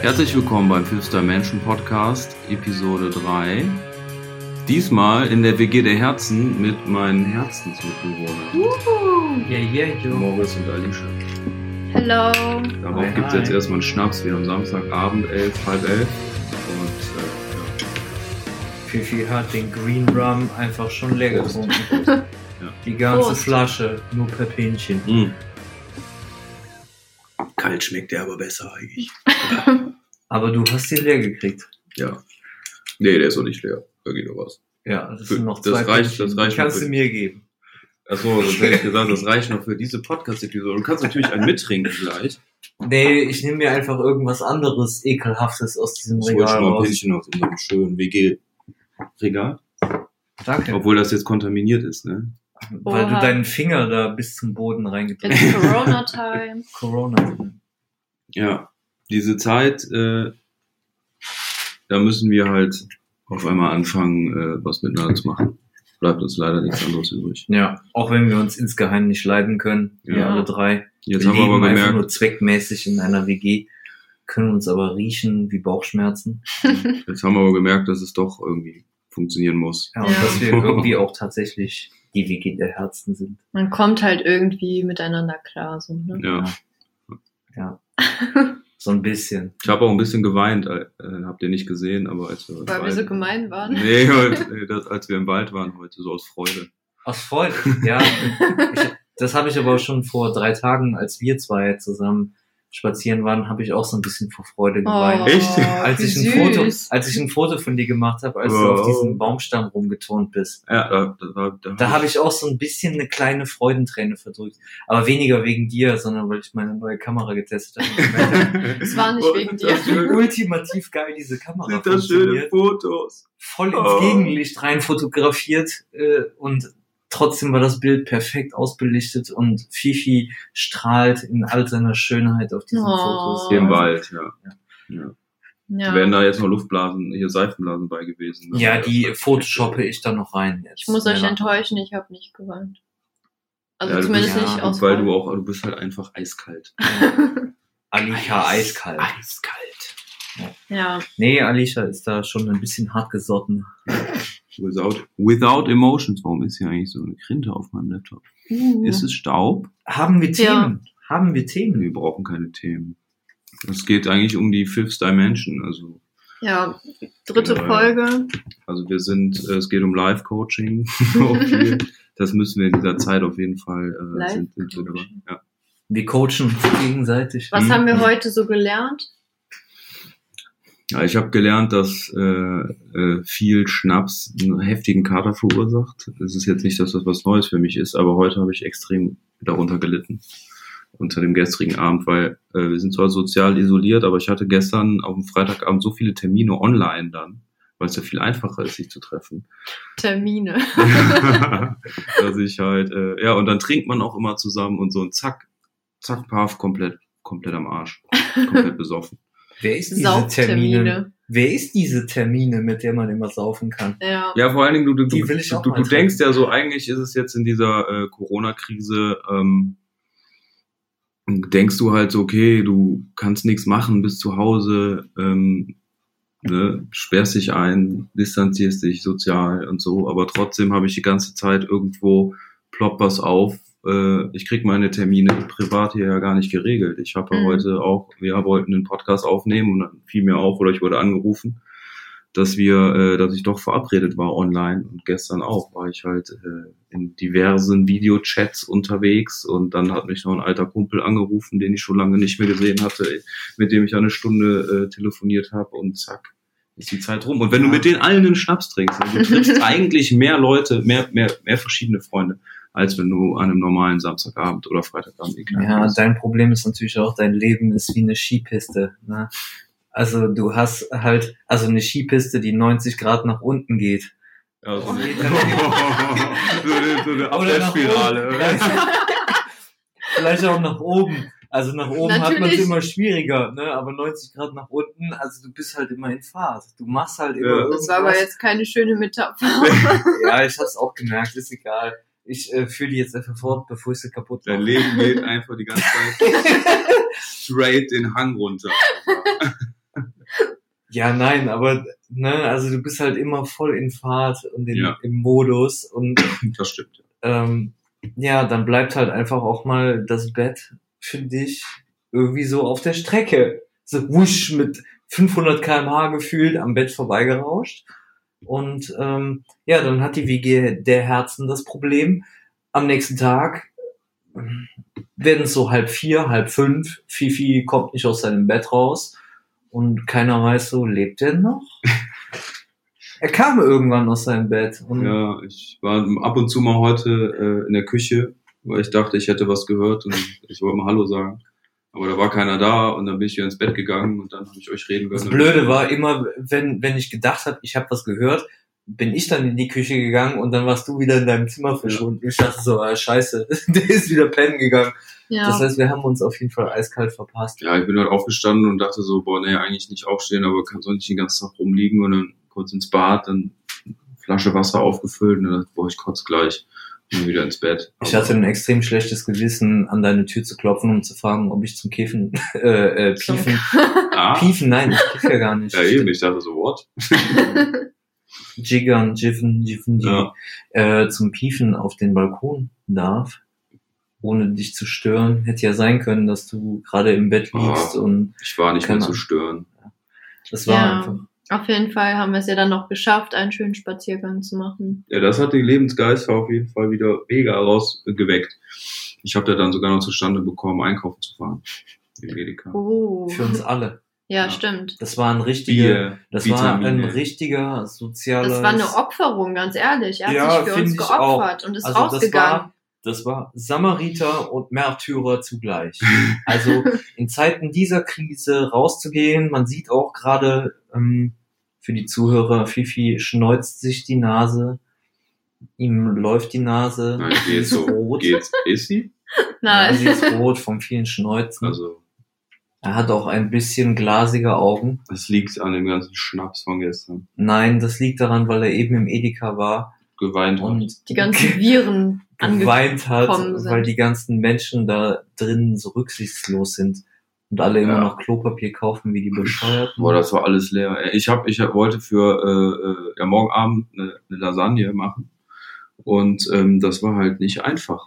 Herzlich willkommen beim Fifth Dimension Podcast, Episode 3. Diesmal in der WG der Herzen mit meinen Herzensmitbewohnern. Uhu. Yeah, yeah, yo. Morris und Alicia. Hello. Darauf gibt es jetzt erstmal einen Schnaps, wie am Samstagabend, elf, halb elf. Und äh, Fifi hat den Green Rum einfach schon leer Prost. getrunken. Die ganze Prost. Flasche, nur Pepinchen. ja. Mm. Kalt schmeckt der aber besser eigentlich. Aber du hast den leer gekriegt. Ja. Nee, der ist noch nicht leer. Da geht noch was. Ja, das sind noch das zwei reicht- Pünktchen. das reicht kannst noch du für- mir geben. Achso, das hätte ich gesagt, das reicht noch für diese Podcast-Episode. Du kannst natürlich einen mittrinken gleich. Nee, ich nehme mir einfach irgendwas anderes Ekelhaftes aus diesem Ich hol Regal schon mal ein. Pinchen aus unserem schönen WG-Regal. Danke. Obwohl das jetzt kontaminiert ist, ne? Weil du deinen Finger da bis zum Boden reingedrückt hast. Corona time. Corona. Ja. Diese Zeit, äh, da müssen wir halt auf einmal anfangen, äh, was miteinander zu machen. Bleibt uns leider nichts anderes übrig. Ja, auch wenn wir uns insgeheim nicht leiden können, wir Ja. alle drei. Jetzt wir haben wir leben aber einfach nur gemerkt, zweckmäßig in einer WG, können uns aber riechen wie Bauchschmerzen. jetzt haben wir aber gemerkt, dass es doch irgendwie funktionieren muss. Ja, und Ja. dass wir irgendwie auch tatsächlich die WG der Herzen sind. Man kommt halt irgendwie miteinander klar. So, ne? Ja. Ja. So ein bisschen. Ich habe auch ein bisschen geweint, äh, habt ihr nicht gesehen, aber als wir im Weil wir Wald- so gemein waren. Nee, als wir im Wald waren heute, so aus Freude. Aus Freude. Ja. ich, das habe ich aber auch schon vor drei Tagen, als wir zwei zusammen spazieren waren, habe ich auch so ein bisschen vor Freude geweint. Echt? als Oh, ich ein Foto, als ich ein Foto von dir gemacht habe, als du Wow. auf diesem Baumstamm rumgeturnt bist. Ja, da, da, da, da, Da habe ich auch so ein bisschen eine kleine Freudenträne verdrückt. Aber weniger wegen dir, sondern weil ich meine neue Kamera getestet habe. Es war nicht Oh, wegen das dir. ist schön. ultimativ geil diese Kamera Sind das schöne. Fotos? Voll ins Oh. Gegenlicht rein fotografiert äh, und trotzdem war das Bild perfekt ausbelichtet und Fifi strahlt in all seiner Schönheit auf diesen Oh. Fotos. Hier im. Wald, ja. ja. Ja. Wären da jetzt noch Luftblasen, hier Seifenblasen bei gewesen. ne? Ja, die photoshoppe ich dann noch rein. Jetzt. Ich muss euch Ja. enttäuschen, ich habe nicht geweint. Also Ja, zumindest bist- nicht ja, aus Weil du auch, du bist halt einfach eiskalt. Alika eiskalt. Eiskalt. Ja, Nee, Alicia ist da schon ein bisschen hartgesotten. Without, without emotions. Warum ist hier eigentlich so eine Krinte auf meinem Laptop? uh. Ist es Staub? Haben wir Themen? Ja. Haben wir Themen? Wir brauchen keine Themen. Es geht eigentlich um die Fifth Dimension. Also, ja, dritte ja. Folge. also wir sind, äh, es geht um Live-Coaching. Das müssen wir in dieser Zeit auf jeden Fall äh, sind, sind wir dabei. Ja. Wir coachen uns gegenseitig. Was Mhm. haben wir heute so gelernt? Ja, ich habe gelernt, dass äh, äh, viel Schnaps einen heftigen Kater verursacht. Es ist jetzt nicht, dass das was Neues für mich ist, aber heute habe ich extrem darunter gelitten unter dem gestrigen Abend, weil äh, wir sind zwar sozial isoliert, aber ich hatte gestern auf dem Freitagabend so viele Termine online dann, weil es ja viel einfacher ist, sich zu treffen. Termine. dass ich halt, äh, ja, und dann trinkt man auch immer zusammen und so ein Zack, zack, paf, komplett, komplett am Arsch, komplett besoffen. Wer ist diese Sauftermine. Termine? Wer ist diese Termine, mit der man immer saufen kann? Ja. Ja, vor allen Dingen, du, du, du, du, du denkst ja so, eigentlich ist es jetzt in dieser äh, Corona-Krise, ähm, denkst du halt so, okay, du kannst nichts machen, bist zu Hause, ähm, ne, sperrst dich ein, distanzierst dich sozial und so, aber trotzdem habe ich die ganze Zeit irgendwo ploppt was auf. Äh, ich krieg meine Termine privat hier ja gar nicht geregelt. Ich habe ja Mhm. heute auch, wir wollten einen Podcast aufnehmen und dann fiel mir auf oder ich wurde angerufen, dass wir, äh, dass ich doch verabredet war online und gestern auch war ich halt äh, in diversen Videochats unterwegs und dann hat mich noch ein alter Kumpel angerufen, den ich schon lange nicht mehr gesehen hatte, mit dem ich eine Stunde äh, telefoniert habe und zack ist die Zeit rum. Und wenn du mit denen allen einen Schnaps trinkst, dann du triffst eigentlich mehr Leute, mehr, mehr, mehr verschiedene Freunde, als wenn du an einem normalen Samstagabend oder Freitagabend in Kneipe Ja, bist. dein Problem ist natürlich auch, dein Leben ist wie eine Skipiste. Ne? Also du hast halt, also eine Skipiste, die 90 Grad nach unten geht. Ja, so, so, eine, so eine Abwärtsspirale. Vielleicht auch nach oben. Also nach oben hat man es Natürlich. immer schwieriger, ne? Aber 90 Grad nach unten, also du bist halt immer in Fahrt. Du machst halt immer Ja. irgendwas. Das war aber jetzt keine schöne Metapher. Ja, ich hab's auch gemerkt, ist egal. Ich äh, führe die jetzt einfach fort, bevor ich sie kaputt Dein mache. Leben geht einfach die ganze Zeit straight den Hang runter. Ja, nein, aber ne, also du bist halt immer voll in Fahrt und in, Ja. im Modus und Das stimmt. ähm, ja, dann bleibt halt einfach auch mal das Bett für dich irgendwie so auf der Strecke. So wusch mit 500 kmh gefühlt am Bett vorbeigerauscht. Und ähm, ja, dann hat die WG der Herzen das Problem. Am nächsten Tag ähm, werden es so halb vier, halb fünf. Fifi kommt nicht aus seinem Bett raus und keiner weiß so, lebt er noch? er kam irgendwann aus seinem Bett Ja, ich war ab und zu mal heute äh, in der Küche, weil ich dachte, ich hätte was gehört und ich wollte mal Hallo sagen. Aber da war keiner da und dann bin ich wieder ins Bett gegangen und dann habe ich euch reden Das können. Blöde war immer, wenn, wenn ich gedacht habe, ich habe was gehört, bin ich dann in die Küche gegangen und dann warst du wieder in deinem Zimmer verschwunden. Ich dachte so, ah, scheiße, der ist wieder pennen gegangen. Ja. Das heißt, wir haben uns auf jeden Fall eiskalt verpasst. Ja, ich bin halt aufgestanden und dachte so, boah, nee, eigentlich nicht aufstehen, aber kann so nicht den ganzen Tag rumliegen und dann kurz ins Bad, dann Flasche Wasser aufgefüllt und dann boah, ich kotze gleich dann wieder ins Bett. Ich hatte ein extrem schlechtes Gewissen, an deine Tür zu klopfen, um zu fragen, ob ich zum Kiffen, äh, äh, Piefen, ah, Piefen, nein, ich kiff ja gar nicht. ja eben, ich dachte so, what? Jiggern, Jiffen, Jiffen, Ja. äh, zum Piefen auf den Balkon darf, ohne dich zu stören. Hätte ja sein können, dass du gerade im Bett liegst Oh. und Ich war nicht mehr zu stören. das war Ja. einfach. Auf jeden Fall haben wir es ja dann noch geschafft, einen schönen Spaziergang zu machen. Ja, das hat den Lebensgeist auf jeden Fall wieder mega rausgeweckt. Ich habe da dann sogar noch zustande bekommen, einkaufen zu fahren. Im Edeka. Oh. Für uns alle. Ja, Ja. stimmt. Das war ein richtiger, Bier, das war ein Vitamine. richtiger sozialer. Das war eine Opferung, ganz ehrlich. Er hat Ja, sich für uns geopfert und ist Also das rausgegangen. war, das war Samariter und Märtyrer zugleich. Also in Zeiten dieser Krise rauszugehen, man sieht auch gerade ähm, für die Zuhörer, Fifi schneuzt sich die Nase, ihm läuft die Nase, Nein, sie geht ist so. rot. Geht's? Ist sie? Ja, Nein. sie ist rot vom vielen Schneuzen. Also, er hat auch ein bisschen glasige Augen. das liegt an dem ganzen Schnaps von gestern. Nein, das liegt daran, weil er eben im Edeka war Geweint hat. und die ganzen Viren geweint hat, sind. weil die ganzen Menschen da drin so rücksichtslos sind und alle immer Ja. noch Klopapier kaufen wie die Bescheuerten. Boah, das war alles leer. Ich hab, ich wollte für äh, äh, ja, morgen Abend eine, eine Lasagne machen und ähm, das war halt nicht einfach,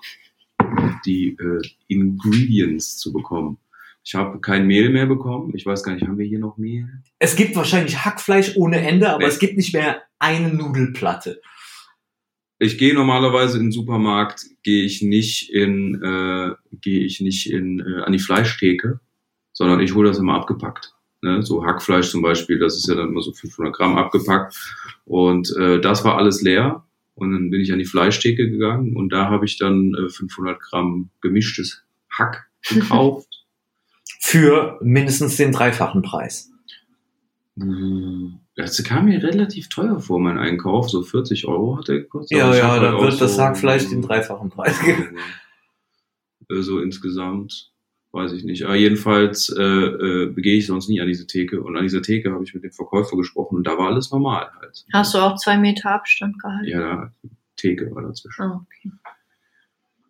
die äh, Ingredients zu bekommen. Ich habe kein Mehl mehr bekommen. Ich weiß gar nicht, haben wir hier noch Mehl? Es gibt wahrscheinlich Hackfleisch ohne Ende, aber Nee. es gibt nicht mehr eine Nudelplatte. Ich gehe normalerweise in den Supermarkt, gehe ich nicht in, äh, gehe ich nicht in äh, an die Fleischtheke, sondern ich hole das immer abgepackt. Ne? So Hackfleisch zum Beispiel, das ist ja dann immer so 500 Gramm abgepackt und äh, das war alles leer und dann bin ich an die Fleischtheke gegangen und da habe ich dann äh, 500 Gramm gemischtes Hack gekauft. Für mindestens den dreifachen Preis. Mm, Das kam mir relativ teuer vor, mein Einkauf. So 40 Euro hat er gekostet. Ja, ja, halt dann auch wird das so- Hackfleisch den dreifachen Preis geben. So insgesamt, weiß ich nicht. Aber jedenfalls äh, äh, begehe ich sonst nie an diese Theke. Und an dieser Theke habe ich mit dem Verkäufer gesprochen und da war alles normal halt. Hast du auch zwei Meter Abstand gehalten? Ja, da, Theke war dazwischen. Ah, okay.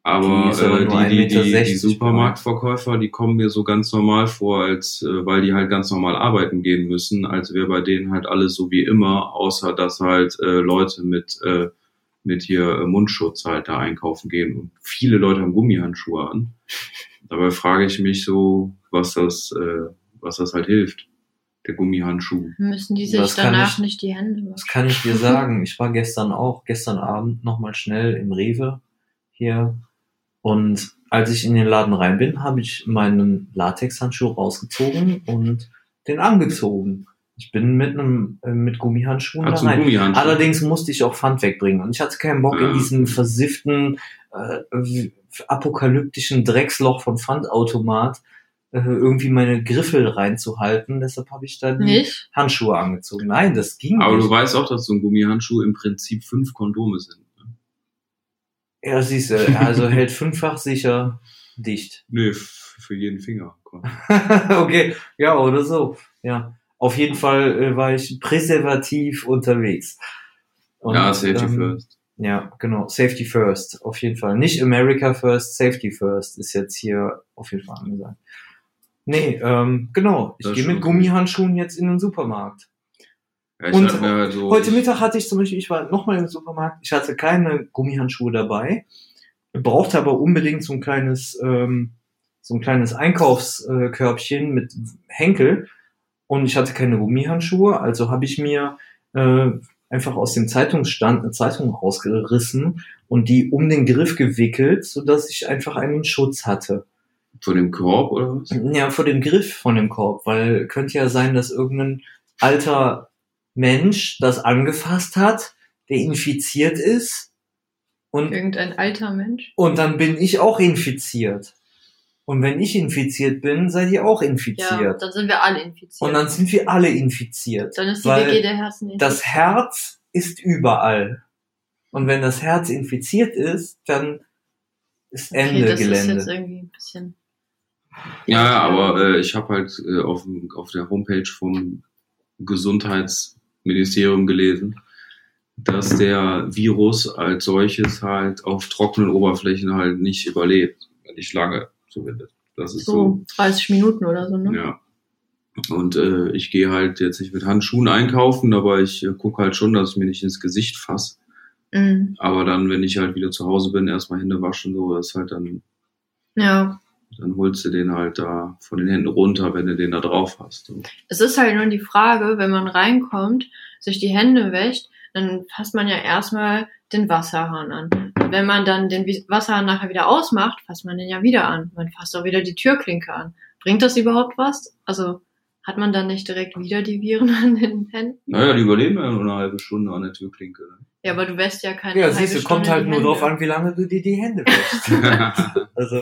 Aber, Die äh, die, die, die, 1,60 die Supermarktverkäufer, die kommen mir so ganz normal vor, als äh, weil die halt ganz normal arbeiten gehen müssen, als wäre bei denen halt alles so wie immer, außer dass halt äh, Leute mit äh, mit hier äh, Mundschutz halt da einkaufen gehen. Und viele Leute haben Gummihandschuhe an. Dabei frage ich mich so, was das, äh, was das halt hilft. Der Gummihandschuh. Müssen die sich Das danach ich- nicht die Hände Das waschen? kann ich dir sagen. Ich war gestern auch, gestern Abend nochmal schnell im Rewe hier. Und als ich in den Laden rein bin, habe ich meinen Latexhandschuh rausgezogen und den angezogen. Ich bin mit einem äh, mit Gummihandschuhen da du einen rein. Gummihandschuh? Allerdings musste ich auch Pfand wegbringen und ich hatte keinen Bock in Ah. diesem versifften äh, apokalyptischen Drecksloch vom Pfandautomat äh, irgendwie meine Griffel reinzuhalten. Deshalb habe ich da die Nicht? Handschuhe angezogen. Nein, das ging Aber nicht. du weißt auch, dass so ein Gummihandschuh im Prinzip fünf Kondome sind. ne? Ja, siehst du, also hält fünffach sicher dicht. Nee, für jeden Finger. okay, ja, oder so. Ja, auf jeden Fall äh, war ich präservativ unterwegs. Und, ja, Safety ähm, first. Ja, genau. Safety first, auf jeden Fall. Nicht America first, Safety first ist jetzt hier auf jeden Fall angesagt. Nee, ähm, genau. Ich gehe mit Gummihandschuhen jetzt in den Supermarkt. Ja, Und halt so, Heute Mittag hatte ich zum Beispiel, ich war nochmal im Supermarkt, ich hatte keine Gummihandschuhe dabei, brauchte aber unbedingt so ein kleines, ähm, so ein kleines Einkaufskörbchen mit Henkel und ich hatte keine Gummihandschuhe, also habe ich mir äh, einfach aus dem Zeitungsstand eine Zeitung rausgerissen und die um den Griff gewickelt, so dass ich einfach einen Schutz hatte. von dem Korb oder was? Ja, vor dem Griff von dem Korb, weil könnte ja sein, dass irgendein alter Mensch das angefasst hat, der infiziert ist und, Irgendein alter Mensch. und dann bin ich auch infiziert. Und wenn ich infiziert bin, seid ihr auch Ja, infiziert. dann sind wir alle infiziert. und dann sind wir alle infiziert. Dann ist die WG der Herzen Das Herz ist überall. Und wenn das Herz infiziert ist, dann ist Ende okay, das Gelände. ist jetzt irgendwie ein bisschen. Ja, ja, aber äh, ich habe halt äh, auf, auf der Homepage vom Gesundheitsministerium gelesen, dass der Virus als solches halt auf trockenen Oberflächen halt nicht überlebt. Nicht lange, zumindest. Das ist so. So 30 Minuten oder so, ne? Ja. Und äh, ich gehe halt jetzt nicht mit Handschuhen einkaufen, aber ich äh, gucke halt schon, dass ich mir nicht ins Gesicht fasse. Mhm. Aber dann, wenn ich halt wieder zu Hause bin, erstmal Hände waschen, so, das ist halt dann, Ja. dann holst du den halt da von den Händen runter, wenn du den da drauf hast. So. Es ist halt nur die Frage, wenn man reinkommt, sich die Hände wäscht, dann fasst man ja erstmal den Wasserhahn an. Und wenn man dann den Wasserhahn nachher wieder ausmacht, fasst man den ja wieder an. Man fasst auch wieder die Türklinke an. Bringt das überhaupt was? Also hat man dann nicht direkt wieder die Viren an den Händen? Naja, die überleben ja nur eine halbe Stunde an der Türklinke. Ne? Ja, aber du wäschst ja keine Ja, siehst du, kommt halt nur Hände. drauf an, wie lange du dir die Hände wäschst. also,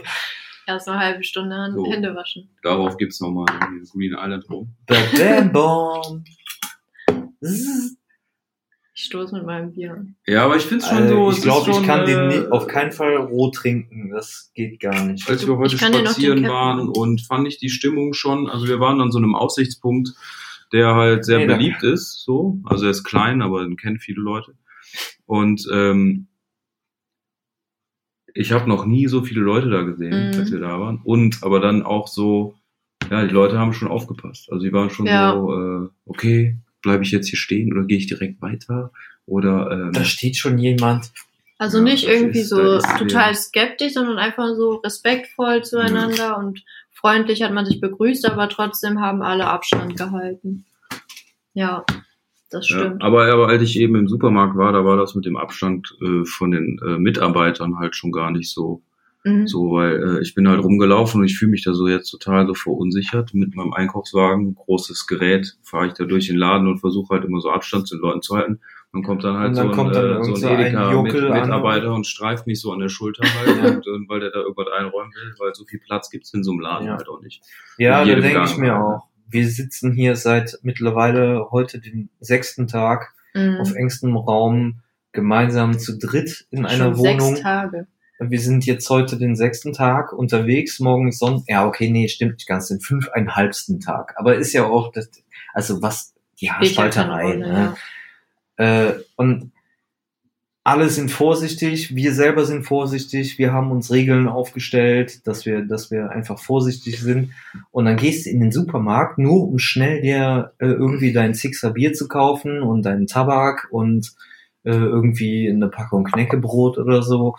Erst eine halbe Stunde an So. Hände waschen. Darauf gibt's nochmal Green Island rum. Bam, bam. Ich stoße mit meinem Bier an. Ja, aber ich schon Äh, so. ich es glaube, schon, ich kann äh, den nie, auf keinen Fall roh trinken. Das geht gar nicht. Als wir heute spazieren waren und fand ich die Stimmung schon, also wir waren an so einem Aussichtspunkt, der halt sehr Nee, beliebt ist, so. Also er ist klein, aber den kennen viele Leute. Und ähm, ich habe noch nie so viele Leute da gesehen, Mhm. als wir da waren. Und aber dann auch so, ja, die Leute haben schon aufgepasst. Also die waren schon Ja. so, äh, okay, bleibe ich jetzt hier stehen oder gehe ich direkt weiter? Oder ähm, Da steht schon jemand. Also Ja, nicht irgendwie ist- so total skeptisch, sondern einfach so respektvoll zueinander und freundlich hat man sich begrüßt, aber trotzdem haben alle Abstand gehalten. Ja, das Ja, stimmt. aber, aber als ich eben im Supermarkt war, da war das mit dem Abstand äh, von den äh, Mitarbeitern halt schon gar nicht so, Mhm. so weil äh, ich bin halt rumgelaufen und ich fühle mich da so jetzt total so verunsichert mit meinem Einkaufswagen, großes Gerät, fahre ich da durch den Laden und versuche halt immer so Abstand zu den Leuten zu halten. Dann kommt dann halt Und dann so ein, kommt dann äh, irgend so ein ein Edeka Juckel mit, und streift mich so an der Schulter halt, und, und, weil der da irgendwas einräumen will, weil so viel Platz gibt's in so einem Laden Ja. halt auch nicht. Ja, da denke ich mir auch. Wir sitzen hier seit mittlerweile heute den sechsten Tag Mhm. auf engstem Raum gemeinsam zu dritt in einer Schon Wohnung. sechs Tage. Wir sind jetzt heute den sechsten Tag unterwegs, morgen ist Sonntag. Ja, okay, nee, stimmt nicht ganz, den fünfeinhalbsten Tag. Aber ist ja auch das, also was, die ja Haarspalterei, ne? Äh, und alle sind vorsichtig, wir selber sind vorsichtig, wir haben uns Regeln aufgestellt, dass wir, dass wir einfach vorsichtig sind. Und dann gehst du in den Supermarkt, nur um schnell dir äh, irgendwie dein Sixer Bier zu kaufen und deinen Tabak und äh, irgendwie eine Packung Knäckebrot oder so,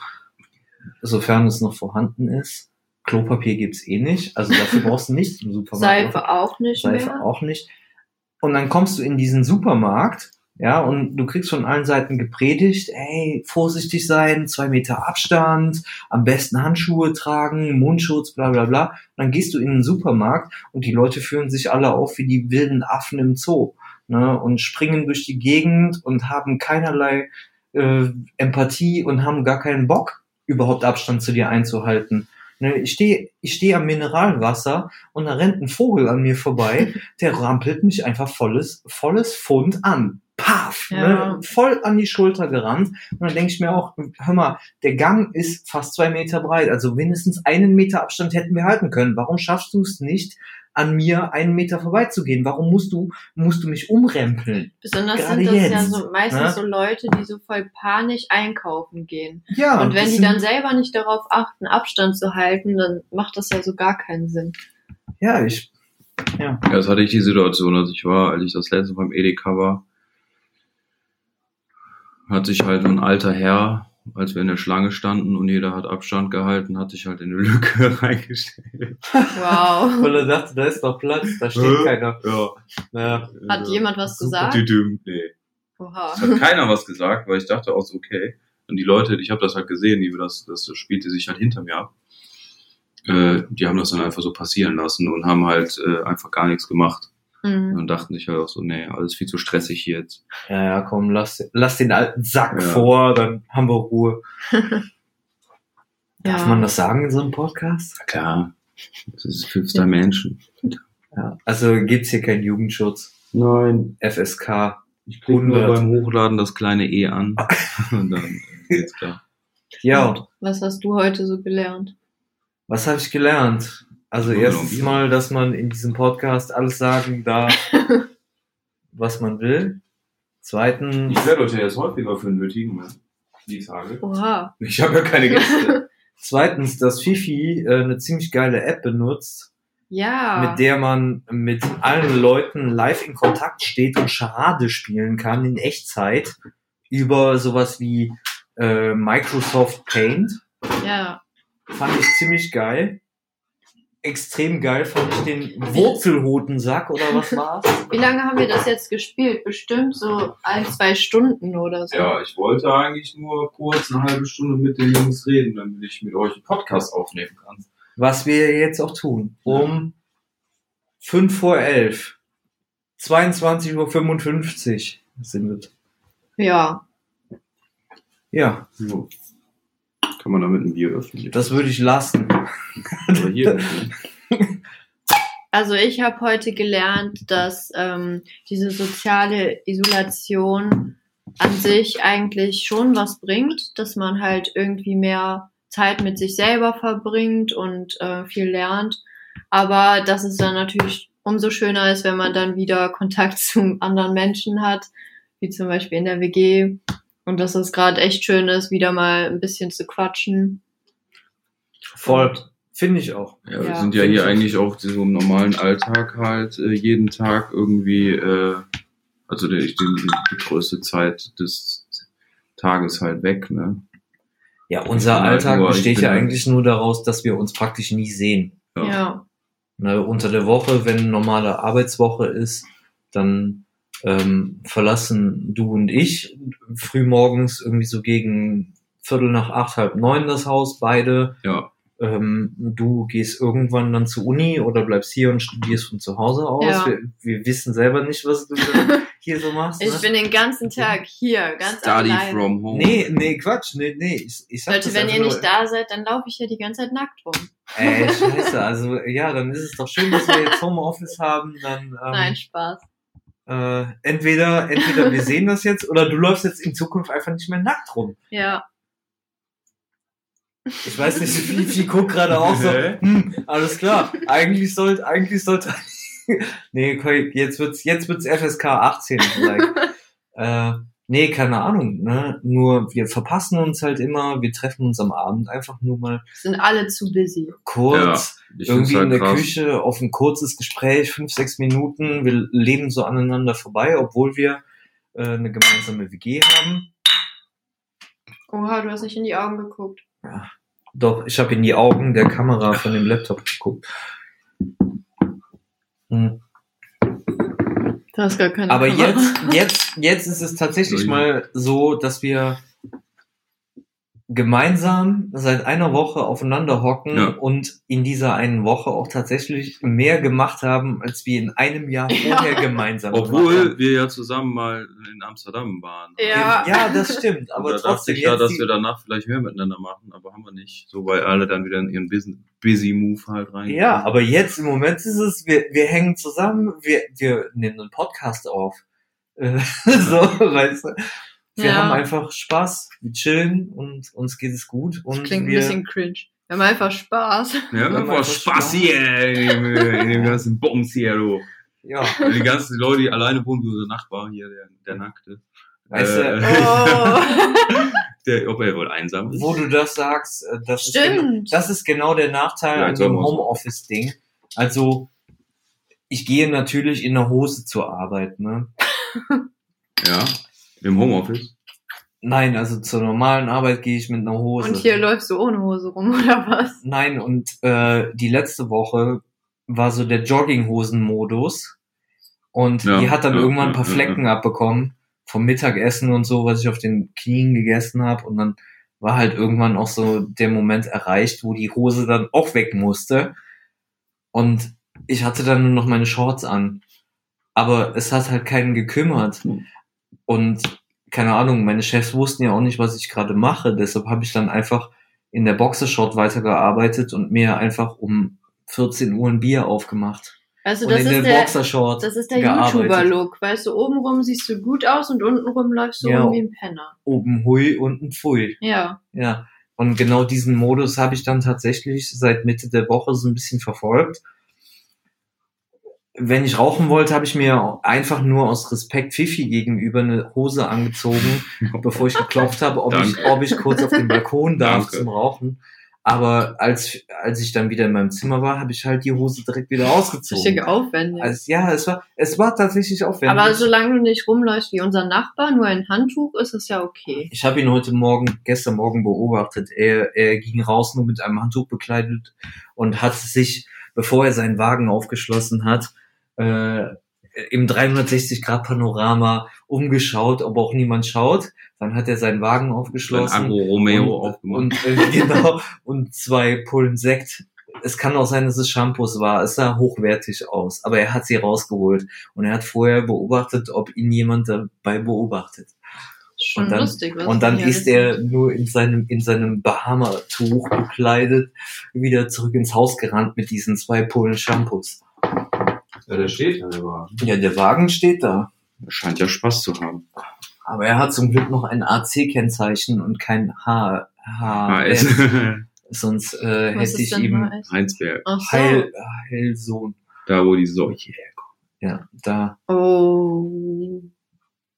sofern es noch vorhanden ist. Klopapier gibt's eh nicht, also dafür brauchst du nichts im Supermarkt. Seife auch nicht Seife mehr. auch nicht. Und dann kommst du in diesen Supermarkt, ja, und du kriegst von allen Seiten gepredigt, ey, vorsichtig sein, zwei Meter Abstand, am besten Handschuhe tragen, Mundschutz, bla bla bla. Und dann gehst du in den Supermarkt und die Leute führen sich alle auf wie die wilden Affen im Zoo, ne, und springen durch die Gegend und haben keinerlei äh, Empathie und haben gar keinen Bock, überhaupt Abstand zu dir einzuhalten. Ne, ich stehe ich steh am Mineralwasser und da rennt ein Vogel an mir vorbei, der rampelt mich einfach volles, volles Pfund an. Paf! Ja. Ne, voll an die Schulter gerannt. Und dann denke ich mir auch, hör mal, der Gang ist fast zwei Meter breit, also mindestens einen Meter Abstand hätten wir halten können. Warum schaffst du es nicht, an mir einen Meter vorbeizugehen? Warum musst du, musst du mich umrempeln? Besonders Gerade sind das ja jetzt, so meistens ne? so Leute, die so voll panisch einkaufen gehen. Ja. und wenn die dann selber nicht darauf achten, Abstand zu halten, dann macht das ja so gar keinen Sinn. Ja, ich, Ja, das hatte ich die Situation, als ich war, als ich das letzte Mal beim Edeka war, hat sich halt ein alter Herr, als wir in der Schlange standen und jeder hat Abstand gehalten, hat sich halt in eine Lücke reingestellt. Wow. weil er dachte, da ist noch Platz, da steht keiner. Ja. Ja. Hat jemand was gesagt? düdüm. Nee. Oha. Es hat keiner was gesagt, weil ich dachte auch so, okay. Und die Leute, ich habe das halt gesehen, die das, das spielte sich halt hinter mir ab. Äh, die haben das dann einfach so passieren lassen und haben halt äh, einfach gar nichts gemacht. Mhm. Und dachten sich halt auch so, nee, alles viel zu stressig hier jetzt. Ja, ja, komm, lass, lass den alten Sack Ja. vor, dann haben wir Ruhe. Darf Ja. man das sagen in so einem Podcast? Na klar, das ist Fifth Dimension. Ja. Also gibt's hier keinen Jugendschutz. Nein, FSK. ich klicke nur 100. beim Hochladen das kleine E an und dann geht's klar. Ja, Und Was hast du heute so gelernt? was habe ich gelernt? Also erstens mal, dass man in diesem Podcast alles sagen darf, was man will. Zweitens, Ich werde euch ja jetzt häufiger für nötigen, ne? die Tage. Oha. Ich habe ja keine Gäste. zweitens, dass Fifi äh, eine ziemlich geile App benutzt, Ja. mit der man mit allen Leuten live in Kontakt steht und Charade spielen kann in Echtzeit über sowas wie äh, Microsoft Paint. ja. Fand ich ziemlich geil. Extrem geil fand ich den Wurzelhodensack oder was war's? Wie lange haben wir das jetzt gespielt? Bestimmt so ein, zwei Stunden oder so. Ja, ich wollte eigentlich nur kurz eine halbe Stunde mit den Jungs reden, damit ich mit euch einen Podcast aufnehmen kann. Was wir jetzt auch tun. Um 5 vor 11. 22.55 Uhr sind es. Ja. Ja, So. Kann man damit ein Bier öffnen? das würde ich lassen. Oder hier. Also ich habe heute gelernt, dass ähm, diese soziale Isolation an sich eigentlich schon was bringt, dass man halt irgendwie mehr Zeit mit sich selber verbringt und äh, viel lernt. Aber dass es dann natürlich umso schöner ist, wenn man dann wieder Kontakt zu anderen Menschen hat, wie zum Beispiel in der WG. Und dass es gerade echt schön ist, wieder mal ein bisschen zu quatschen. Voll. Finde ich auch. Ja, wir Ja, sind ja hier eigentlich auch so im normalen Alltag halt äh, jeden Tag irgendwie, äh, also die, die, die größte Zeit des Tages halt weg, ne? Ja, unser bin halt Alltag nur- besteht ja halt- eigentlich nur daraus, dass wir uns praktisch nie sehen. Ja. ja. Ne, unter der Woche, wenn normale Arbeitswoche ist, dann ähm, verlassen du und ich frühmorgens irgendwie so gegen Viertel nach acht, halb neun das Haus, beide. Ja, Ähm, du gehst irgendwann dann zur Uni oder bleibst hier und studierst von zu Hause aus. Ja. Wir, wir wissen selber nicht, was du hier so machst. Ich ne? bin den ganzen Tag hier, ganz Study alleine. from home. Nee, nee, Quatsch, nee, nee. Ich, ich sag Leute, wenn ihr nicht da seid, dann laufe ich hier die ganze Zeit nackt rum. Ey, scheiße, also ja, dann ist es doch schön, dass wir jetzt Homeoffice haben. Dann ähm, Nein, Spaß. Äh, entweder, entweder wir sehen das jetzt oder du läufst jetzt in Zukunft einfach nicht mehr nackt rum. Ja. Ich weiß nicht, wie viel guckt gerade auch so. Hm, alles klar. Eigentlich sollte, eigentlich sollte. nee, jetzt wird's, jetzt wird's FSK 18 vielleicht. äh, nee, keine Ahnung. Ne? Nur wir verpassen uns halt immer. Wir treffen uns am Abend einfach nur mal Sind alle zu busy. kurz. Find's irgendwie halt in der krass. Küche auf ein kurzes Gespräch, fünf, sechs Minuten. Wir leben so aneinander vorbei, obwohl wir äh, eine gemeinsame WG haben. Oha, du hast nicht in die Augen geguckt. Doch, ich habe in die Augen der Kamera von dem Laptop geguckt. Hm. Du hast gar keine Aber Kamera. jetzt, jetzt, jetzt ist es tatsächlich mal so, dass wir gemeinsam seit einer Woche aufeinander hocken Ja. und in dieser einen Woche auch tatsächlich mehr gemacht haben, als wir in einem Jahr Ja. vorher gemeinsam gemacht haben. Obwohl wir ja zusammen mal in Amsterdam waren. Ja. Ja, das stimmt. Aber da dachte trotzdem ich ja, dass wir danach vielleicht mehr miteinander machen, aber haben wir nicht. So, weil alle dann wieder in ihren Busy, busy Move halt rein. Ja, aber jetzt im Moment ist es, wir, wir hängen zusammen, wir, wir nehmen einen Podcast auf. Äh, so, weißt du. Wir Ja. haben einfach Spaß, wir chillen und uns geht es gut. Das Und klingt ein wir, bisschen cringe. Wir haben einfach Spaß. Ja, haben einfach einfach Spaß Spaß. hier in dem, ganzen Bums hier, du. ja, Die ganzen Leute, die alleine wohnen, wie unser Nachbar hier, der, der Nackte. Weißt du, Äh, Oh. der, ob er wohl einsam ist. wo du das sagst, äh, das ist, genau, Stimmt. das ist genau der Nachteil Ja, an dem. Homeoffice-Ding. Also, ich gehe natürlich in der Hose zur Arbeit, ne? Ja. Im Homeoffice. Nein, also zur normalen Arbeit gehe ich mit einer Hose. Und hier läufst du ohne Hose rum, oder was? Nein, und äh, die letzte Woche war so der Jogginghosen-Modus. Und Ja, die hat dann ja, irgendwann ein paar ja, Flecken abbekommen vom Mittagessen und so, was ich auf den Knien gegessen habe. Und dann war halt irgendwann auch so der Moment erreicht, wo die Hose dann auch weg musste. Und ich hatte dann nur noch meine Shorts an. Aber es hat halt keinen gekümmert. Und keine Ahnung, meine Chefs wussten ja auch nicht, was ich gerade mache. Deshalb habe ich dann einfach in der Boxershort weitergearbeitet und mir einfach um 14 Uhr ein Bier aufgemacht. Also und das in ist der der, Boxershort das ist der. YouTuber-Look. Weißt du, obenrum siehst du gut aus und untenrum läufst du Ja. rum wie ein Penner. Oben hui, unten pfui. Ja. Ja. Und genau diesen Modus habe ich dann tatsächlich seit Mitte der Woche so ein bisschen verfolgt. Wenn ich rauchen wollte, habe ich mir einfach nur aus Respekt Fifi gegenüber eine Hose angezogen, bevor ich geklopft habe, ob, ich, ob ich kurz auf den Balkon darf Danke. zum Rauchen. Aber als, als ich dann wieder in meinem Zimmer war, habe ich halt die Hose direkt wieder ausgezogen. Richtig aufwendig. Also, ja, es war, es war tatsächlich aufwendig. Aber solange du nicht rumläufst wie unser Nachbar, nur ein Handtuch, ist es ja okay. Ich habe ihn heute Morgen, gestern Morgen beobachtet. Er, er ging raus nur mit einem Handtuch bekleidet und hat sich, bevor er seinen Wagen aufgeschlossen hat, äh, im 360-Grad-Panorama umgeschaut, ob auch niemand schaut. Dann hat er seinen Wagen aufgeschlossen. Agro Romeo und, aufgemacht. und äh, genau und zwei Pullen Sekt. Es kann auch sein, dass es Shampoos war. Es sah hochwertig aus, aber er hat sie rausgeholt und er hat vorher beobachtet, ob ihn jemand dabei beobachtet. Schon Und dann- lustig. Was Und dann ist er nur in seinem, in seinem Bahama-Tuch bekleidet wieder zurück ins Haus gerannt mit diesen zwei Pullen Shampoos. Ja, der steht ja, der Wagen. Ja, der Wagen steht da. Er scheint ja Spaß zu haben. Aber er hat zum Glück noch ein AC-Kennzeichen und kein H. H HS. Sonst äh, Was hätte ich ihm? Heinsberg. Ach so. Heil, Heilsohn. Da, wo die Seuche herkommt. Ja, da, Oh.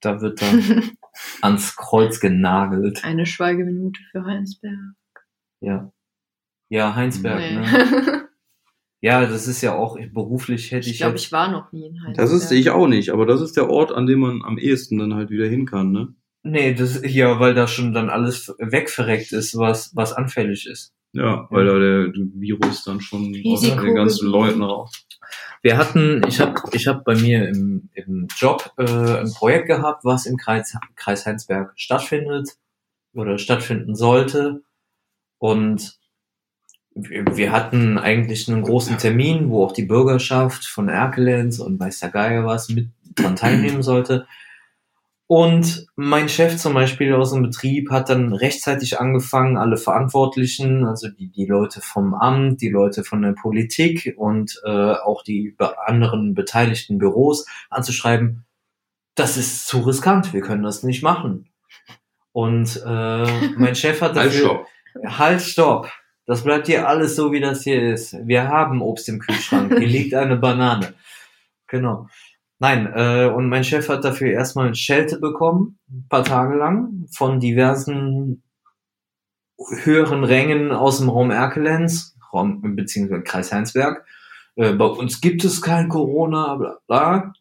da wird er ans Kreuz genagelt. Eine Schweigeminute für Heinsberg. Ja. Ja, Heinsberg, Nee. ne? Ja, das ist ja auch beruflich hätte ich, Ich glaube, ich war noch nie in Heinsberg. Das ist ich auch nicht, aber das ist der Ort, an dem man am ehesten dann halt wieder hin kann, ne? Nee, das ja, weil da schon dann alles wegverreckt ist, was was anfällig ist. Ja, weil da der Virus dann schon aus Risiko den ganzen. Leuten raus. Wir hatten, ich habe ich hab bei mir im, im Job äh, ein Projekt gehabt, was im Kreis, Kreis Heinsberg stattfindet oder stattfinden sollte. Und wir, hatten eigentlich einen großen Termin, wo auch die Bürgerschaft von Erkelenz und weiß der Geier was mit dran teilnehmen sollte. Und mein Chef zum Beispiel aus dem Betrieb hat dann rechtzeitig angefangen, alle Verantwortlichen, also die, die Leute vom Amt, die Leute von der Politik und äh, auch die anderen beteiligten Büros anzuschreiben, das ist zu riskant, wir können das nicht machen. Und äh, mein Chef hat Halt, dafür, stopp. halt, stopp. Das bleibt hier alles so, wie das hier ist. Wir haben Obst im Kühlschrank. Hier liegt eine Banane. Genau. Nein, äh, und mein Chef hat dafür erstmal Schelte bekommen, ein paar Tage lang, von diversen höheren Rängen aus dem Raum Erkelenz, Raum, beziehungsweise Kreis Heinsberg. Äh, bei uns gibt es kein Corona, bla bla.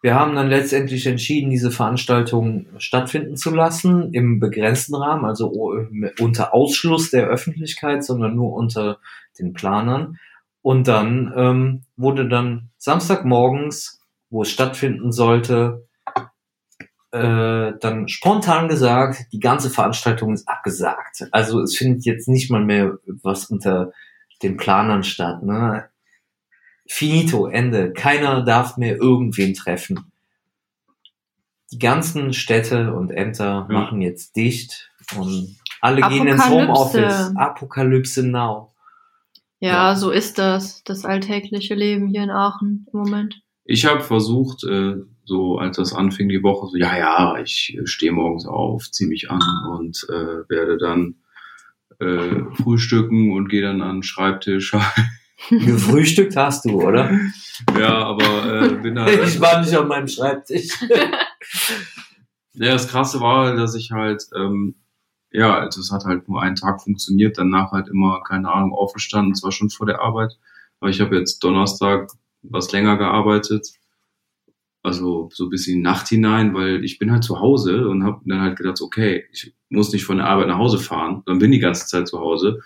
Wir haben dann letztendlich entschieden, diese Veranstaltung stattfinden zu lassen, im begrenzten Rahmen, also unter Ausschluss der Öffentlichkeit, sondern nur unter den Planern. Und dann ähm, wurde dann Samstagmorgens, wo es stattfinden sollte, äh, dann spontan gesagt, die ganze Veranstaltung ist abgesagt. Also es findet jetzt nicht mal mehr was unter den Planern statt. Ne? Finito, Ende. Keiner darf mehr irgendwen treffen. Die ganzen Städte und Ämter Ja. machen jetzt dicht und alle gehen ins. Homeoffice. Apokalypse now. Ja, Ja. so ist das, das alltägliche Leben hier in Aachen im Moment. Ich habe versucht, äh, so als das anfing die Woche, so ja, ja, ich stehe morgens auf, ziehe mich an und äh, werde dann äh, frühstücken und gehe dann an den Schreibtisch. Gefrühstückt hast du, oder? ja, aber äh, bin da. Ich war nicht auf meinem Schreibtisch. Ja, das Krasse war, dass ich halt, ähm, ja, also es hat halt nur einen Tag funktioniert, danach halt immer, keine Ahnung, aufgestanden, zwar schon vor der Arbeit, aber ich habe jetzt Donnerstag was länger gearbeitet. Also so bis in die Nacht hinein, weil ich bin halt zu Hause und habe dann halt gedacht, okay, ich muss nicht von der Arbeit nach Hause fahren, dann bin die ganze Zeit zu Hause.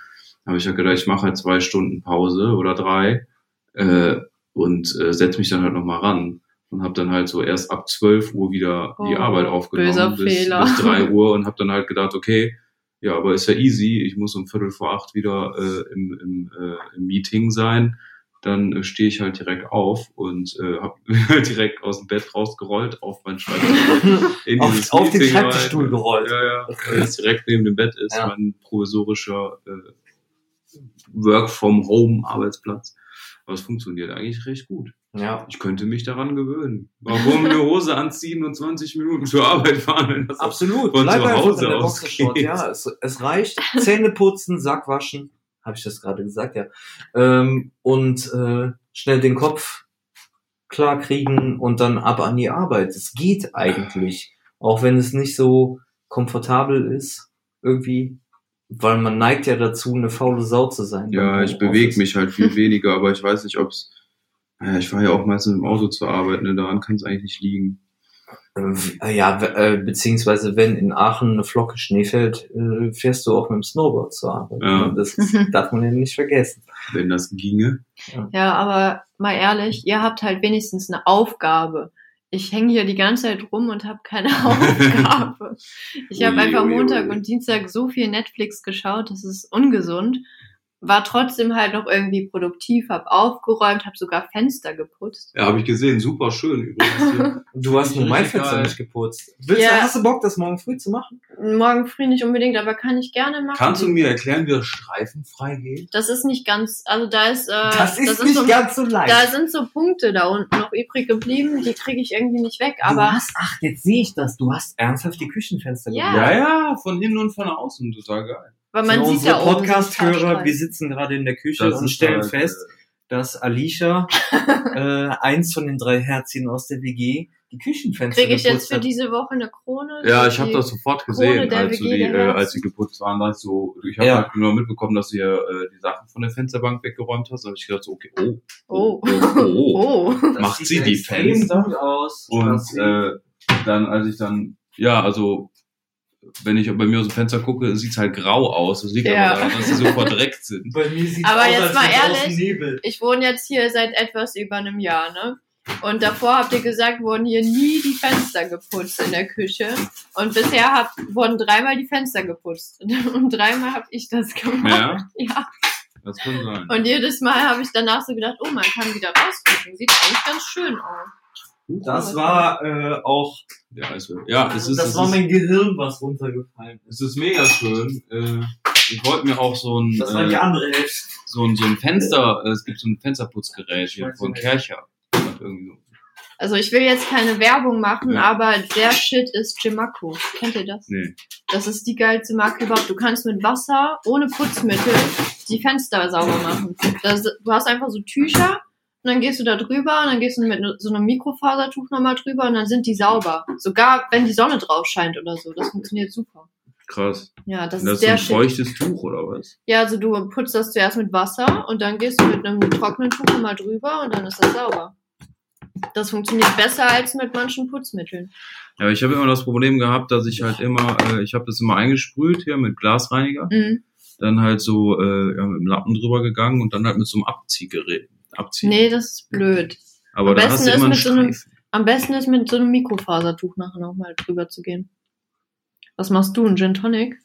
Habe ich halt gedacht, ich mache halt zwei Stunden Pause oder drei äh, und äh, setze mich dann halt nochmal ran und habe dann halt so erst ab 12 Uhr wieder die Oh, Arbeit aufgenommen böser bis, Fehler. bis 3 Uhr und habe dann halt gedacht, okay, ja, aber ist ja easy, ich muss um Viertel vor acht wieder äh, im, im, äh, im Meeting sein. Dann äh, stehe ich halt direkt auf und äh, habe direkt aus dem Bett rausgerollt auf mein Schreibtisch. in Auf- auf den Schreibtischstuhl gerollt. Ja, ja, weil es direkt neben dem Bett ist, Ja. mein provisorischer äh, Work from Home Arbeitsplatz. Aber es funktioniert eigentlich recht gut. Ja. Ich könnte mich daran gewöhnen. Warum eine Hose anziehen und 20 Minuten zur Arbeit fahren, wenn das Absolut. Von Bleib zu Hause in der aus Boxershort. geht. Ja, es, es reicht. Zähne putzen, Sack waschen. Habe ich das gerade gesagt, ja. Ähm, und äh, schnell den Kopf klar kriegen und dann ab an die Arbeit. Es geht eigentlich. Auch wenn es nicht so komfortabel ist, irgendwie. Weil man neigt ja dazu, eine faule Sau zu sein. Ja, ich bewege mich halt viel weniger, aber ich weiß nicht, ob's. Ja, ich fahre ja auch meistens im Auto zur Arbeit, ne? Daran kann es eigentlich nicht liegen. Äh, Ja, äh, beziehungsweise wenn in Aachen eine Flocke Schnee fällt, äh, fährst du auch mit dem Snowboard zur Arbeit. Ja. Das darf man ja nicht vergessen. Wenn das ginge. Ja, aber mal ehrlich, ihr habt halt wenigstens eine Aufgabe. Ich hänge hier die ganze Zeit rum und habe keine Aufgabe. Ich habe einfach Montag und Dienstag so viel Netflix geschaut, das ist ungesund. War trotzdem halt noch irgendwie produktiv, habe aufgeräumt, habe sogar Fenster geputzt. Ja, habe ich gesehen. Super schön übrigens. Hier. Du hast nur mein Fenster geil. nicht geputzt. Willst Ja. du, hast du Bock, das morgen früh zu machen? Morgen früh nicht unbedingt, aber kann ich gerne machen. Kannst du mir erklären, wie das streifenfrei geht? Das ist nicht ganz, also da ist, äh, Das ist nicht so, ganz so leicht. da sind so Punkte da unten noch übrig geblieben, die kriege ich irgendwie nicht weg, du aber hast, ach, jetzt sehe ich das. Du hast ernsthaft die Küchenfenster Ja. gemacht. Ja, ja, von innen und von außen. Total geil. Weil man sieht unsere ja oben Podcast-Hörer, wir sitzen gerade in der Küche Das und stellen halt, fest, dass Alicia, äh, eins von den drei Herzchen aus der WG, die Küchenfenster Kriege ich jetzt für hat. diese Woche eine Krone? Ja, ich habe das sofort gesehen, als, du WG die, äh, als sie geputzt waren. Hast du, ich habe Ja. halt nur mitbekommen, dass ja äh, die Sachen von der Fensterbank weggeräumt hast. Da habe ich gedacht, so, okay, oh, Oh. oh, oh. Oh. Das macht sieht sie die Fenster? aus. Und äh, dann, als ich dann, ja, also wenn ich bei mir aus dem Fenster gucke, sieht's halt grau aus. Das liegt Ja. aber daran, dass sie so verdreckt sind. Bei mir sieht Aber aus, jetzt als mal ehrlich, Nebel. Ich wohne jetzt hier seit etwas über einem Jahr, ne? Und davor habt ihr gesagt, wurden hier nie die Fenster geputzt in der Küche. Und bisher hab, wurden dreimal die Fenster geputzt. Und dreimal habe ich das gemacht. Ja, Ja. das kann sein. Und jedes Mal habe ich danach so gedacht, oh, man kann wieder rausgucken. Sieht eigentlich ganz schön aus. Das war äh, auch, Ja, also, ja es ist, das es war ist, mein Gehirn, was runtergefallen ist. es ist mega schön. Äh, ich wollte mir auch so ein, Das war die äh, andere Hälfte. so ein, so ein Fenster, äh, es gibt so ein Fensterputzgerät hier von. Kercher. Hat irgendwie so- Also ich will jetzt keine Werbung machen, Ja. aber der Shit ist Jimaco. Kennt ihr das? Nee. Das ist die geilste Marke überhaupt. Du kannst mit Wasser, ohne Putzmittel, die Fenster sauber machen. Das, du hast einfach so Tücher und dann gehst du da drüber und dann gehst du mit so einem Mikrofasertuch nochmal drüber und dann sind die sauber. Sogar wenn die Sonne drauf scheint oder so. Das funktioniert super. Krass. Ja, das, Das ist der ein feuchtes Tuch oder was? Ja, also du putzt das zuerst mit Wasser und dann gehst du mit einem trockenen Tuch nochmal drüber und dann ist das sauber. Das funktioniert besser als mit manchen Putzmitteln. Ja, ich habe immer das Problem gehabt, dass ich halt immer, äh, ich habe das immer eingesprüht hier mit Glasreiniger, Mhm. dann halt so äh, ja, mit dem Lappen drüber gegangen und dann halt mit so einem Abziehgerät abziehen. Nee, das ist blöd. Aber am da besten hast du ist immer einen mit so einem- Streifen. Am besten ist mit so einem Mikrofasertuch nachher nochmal drüber zu gehen. Was machst du, ein Gin Tonic?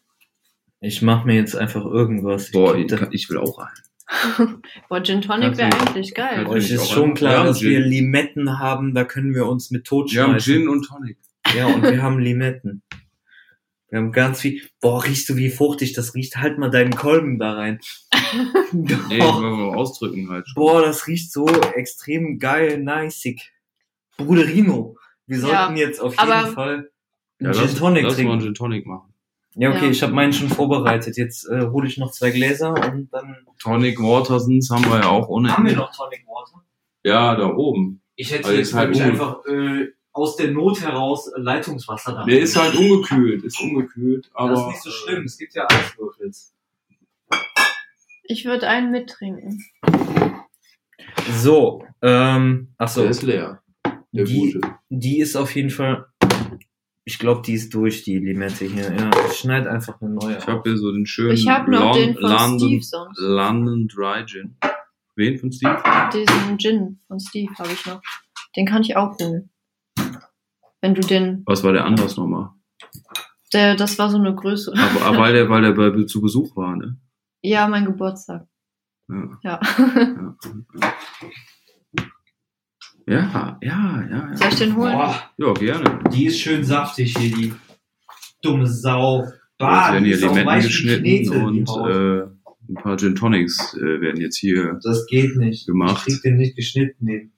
Ich mach mir jetzt einfach irgendwas. Boah, Ich ich, ich will auch einen. Boah, Gin Tonic wäre eigentlich geil. Euch ich ist schon klar, dass Gin. wir Limetten haben, da können wir uns mit Wir haben totschmeißen. Gin und Tonic. Ja, und wir haben Limetten. Wir haben ganz viel. Boah, riechst du, wie fruchtig das riecht? Halt mal deinen Kolben da rein. Wollen wir ausdrücken halt. schon. boah, das riecht so extrem geil, nicig. Bruderino. Wir Ja, sollten jetzt auf jeden Fall Ja, einen lass, Gin Tonic lass mal einen trinken. Gin Tonic machen. Ja, okay, Ja. ich habe meinen schon vorbereitet. Jetzt äh, hole ich noch zwei Gläser und dann Tonic Watersons haben wir ja auch ohne haben wir Ende. noch Tonic Water. Ja, da oben. Ich hätte Also jetzt halt einfach äh, aus der Not heraus äh, Leitungswasser da. Der ist halt ungekühlt, ist ungekühlt, aber. das ist nicht so schlimm. Es gibt ja Eiswürfel. Ich würde einen mittrinken. So, ähm, ach so, Der ist leer. Der Die- gute. die ist auf jeden Fall, ich glaube, die ist durch, die Limette hier. Ja, ich schneid einfach eine neue. Ich habe hier so den schönen Ich habe noch Lon- den von London, Steve sonst. London Dry Gin. Wen von Steve? Diesen Gin von Steve habe ich noch. Den kann ich auch holen. Wenn du den, Was war der Anlass nochmal? der, das war so eine Größe. Aber, aber weil der, weil der bei, zu Besuch war, ne? Ja, mein Geburtstag. Ja. Ja. Ja, ja, ja, Soll ja. ich den holen? Boah, Ja, gerne. die ist schön saftig hier, die dumme Sau. Jetzt Bah, werden die hier Limetten geschnitten Knete, und äh, ein paar Gin Tonics äh, werden jetzt hier. Das geht nicht. gemacht. Ich krieg den nicht geschnitten. Den.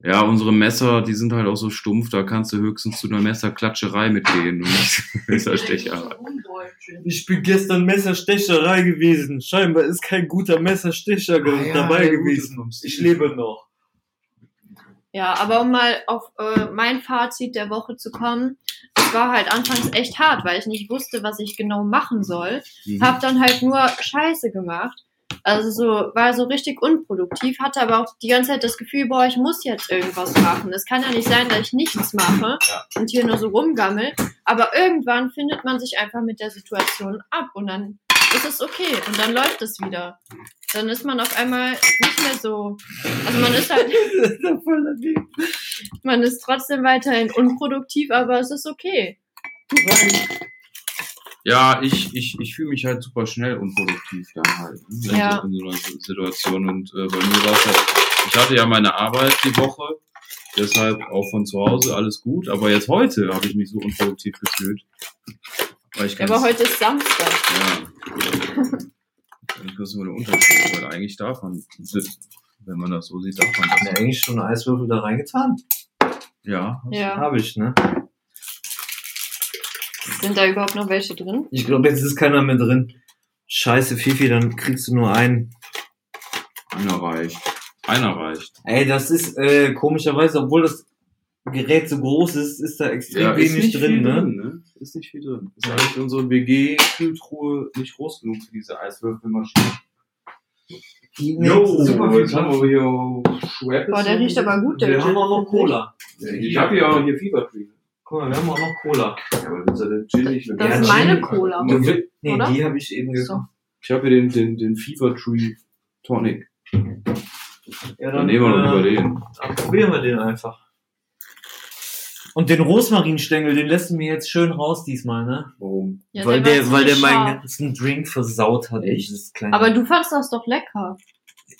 Ja, unsere Messer, die sind halt auch so stumpf, da kannst du höchstens zu einer Messerklatscherei mitgehen und nicht Messerstecherei. Ich bin gestern Messerstecherei gewesen. Scheinbar ist kein guter Messerstecher Ah ja, dabei gewesen. Ich lebe noch. Ja, aber um mal auf äh, mein Fazit der Woche zu kommen, es war halt anfangs echt hart, weil ich nicht wusste, was ich genau machen soll. Mhm. Hab dann halt nur Scheiße gemacht. Also so, war so richtig unproduktiv, hatte aber auch die ganze Zeit das Gefühl, boah, ich muss jetzt irgendwas machen. Es kann ja nicht sein, dass ich nichts mache Ja. und hier nur so rumgammel. Aber irgendwann findet man sich einfach mit der Situation ab und dann ist es okay und dann läuft es wieder. Dann ist man auf einmal nicht mehr so, also man ist halt, man ist trotzdem weiterhin unproduktiv, aber es ist okay. Ja, ich, ich, ich fühle mich halt super schnell unproduktiv dann halt. Ne? In Ja. so- In so einer Situation. Und äh, bei mir war es halt, ich hatte ja meine Arbeit die Woche, deshalb auch von zu Hause alles gut. Aber jetzt heute habe ich mich so unproduktiv gefühlt. Weil ich Ja, ganz- aber heute ist Samstag. Ja. Das ist nur der Unterschied, weil eigentlich darf man, wenn man das so sieht, darf man Ja, das. eigentlich schon Eiswürfel da reingetan. Ja. Ja. Habe ich, ne? Sind da überhaupt noch welche drin? Ich glaube, jetzt ist keiner mehr drin. Scheiße, Fifi, dann kriegst du nur einen. Einer reicht. Einer reicht. Ey, das ist äh, komischerweise, obwohl das Gerät so groß ist, ist da extrem ist wenig nicht drin, viel ne? drin, ne? Ist nicht viel drin. Ist eigentlich unsere WG-Kühltruhe nicht groß genug für diese Eiswürfelmaschine. Die Jo, nimmt super viel jetzt haben wir hier Schweppes. Boah, der riecht aber gut, der Wir haben auch noch. Cola. Ich habe hier auch hier Fever Tree. Guck mal, wir haben auch noch Cola. Ja, aber das ist ja der Gin. Das ist meine Cola. Du will- Nee, Oder? die habe ich eben So. gekauft. Ich habe hier den, den, den Fever Tree Tonic. Ja, Dann nehmen wir noch äh, über den. Dann probieren wir den einfach. Und den Rosmarinstängel, den lässt du mir jetzt schön raus diesmal, ne? Warum? Ja, weil war der, jetzt weil der nicht meinen scharf. ganzen Drink versaut hat. Echt? dieses kleine- Aber du fandst das doch lecker.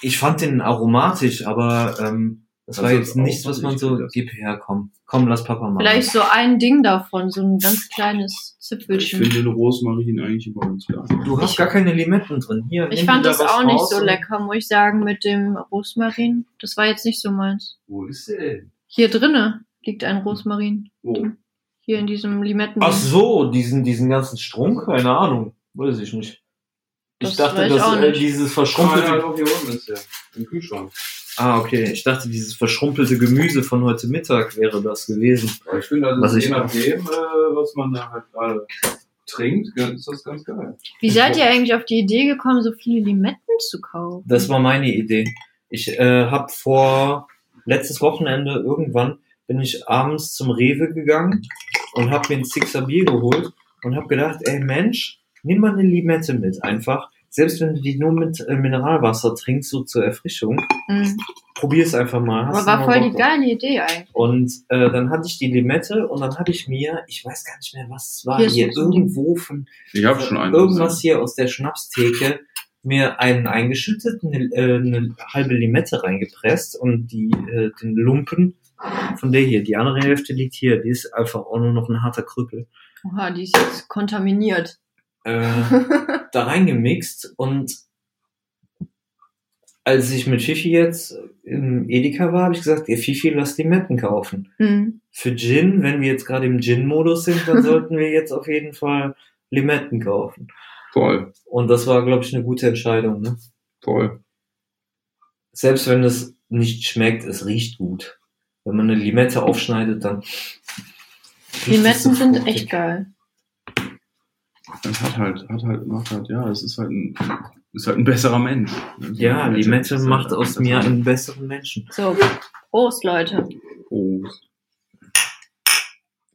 ich fand den aromatisch, aber ähm, das war ist jetzt nichts, was man nicht so, gib her, komm, komm, lass Papa machen. Vielleicht so ein Ding davon, so ein ganz kleines Ich Zipfelchen. finde den Rosmarin eigentlich immer ganz geil. Du hast Ich- gar keine Limetten drin. Hier, Ich fand das da auch nicht so lecker, muss ich sagen, mit dem Rosmarin. Das war jetzt nicht so meins. Wo ist der denn? Hier drinne liegt ein Rosmarin. Wo? Hier in diesem Limetten. Ach so, diesen, diesen ganzen Strunk? Keine Ahnung. Weiß ich nicht. Ich Das dachte, ich dass auch äh, nicht. dieses Ah, verschrumpelte. ja, doch, hier unten ist der. Im Kühlschrank. Ah, okay. Ich dachte, dieses verschrumpelte Gemüse von heute Mittag wäre das gewesen. Aber ich finde, das Was je nachdem, äh, was man da halt gerade trinkt, ist das ganz geil. Wie seid ihr eigentlich auf die Idee gekommen, so viele Limetten zu kaufen? Das war meine Idee. Ich äh, habe vor letztes Wochenende irgendwann bin ich abends zum Rewe gegangen und habe mir ein Sixer Bier geholt und habe gedacht, ey Mensch, nimm mal eine Limette mit einfach. Selbst wenn du die nur mit äh, Mineralwasser trinkst, so zur Erfrischung, Mhm. probier es einfach mal. Aber Hast war voll Bock die geile Idee eigentlich. Und äh, dann hatte ich die Limette und dann habe ich mir, ich weiß gar nicht mehr, was es war, Hier hier irgendwo von Ich habe schon einen. irgendwas hier aus der Schnapstheke mir einen eingeschüttet, eine, äh, eine halbe Limette reingepresst und die äh, den Lumpen von der hier, die andere Hälfte liegt hier, die ist einfach auch nur noch ein harter Krüppel. Oha, die ist jetzt kontaminiert. Äh, da reingemixt und als ich mit Fifi jetzt im Edeka war, habe ich gesagt, ihr Fifi, lass Limetten kaufen. Mhm. Für Gin, wenn wir jetzt gerade im Gin-Modus sind, dann sollten wir jetzt auf jeden Fall Limetten kaufen. Voll, Und das war, glaube ich, eine gute Entscheidung. Ne? voll. Selbst wenn es nicht schmeckt, es riecht gut. Wenn man eine Limette aufschneidet, dann. Limetten so sind echt geil. Es hat halt, hat halt, macht halt, ja, es ist halt ein ist halt ein besserer Mensch. Ja, Limette ist halt macht aus mir einen Mensch. besseren Menschen. So, Prost, Leute. Oh.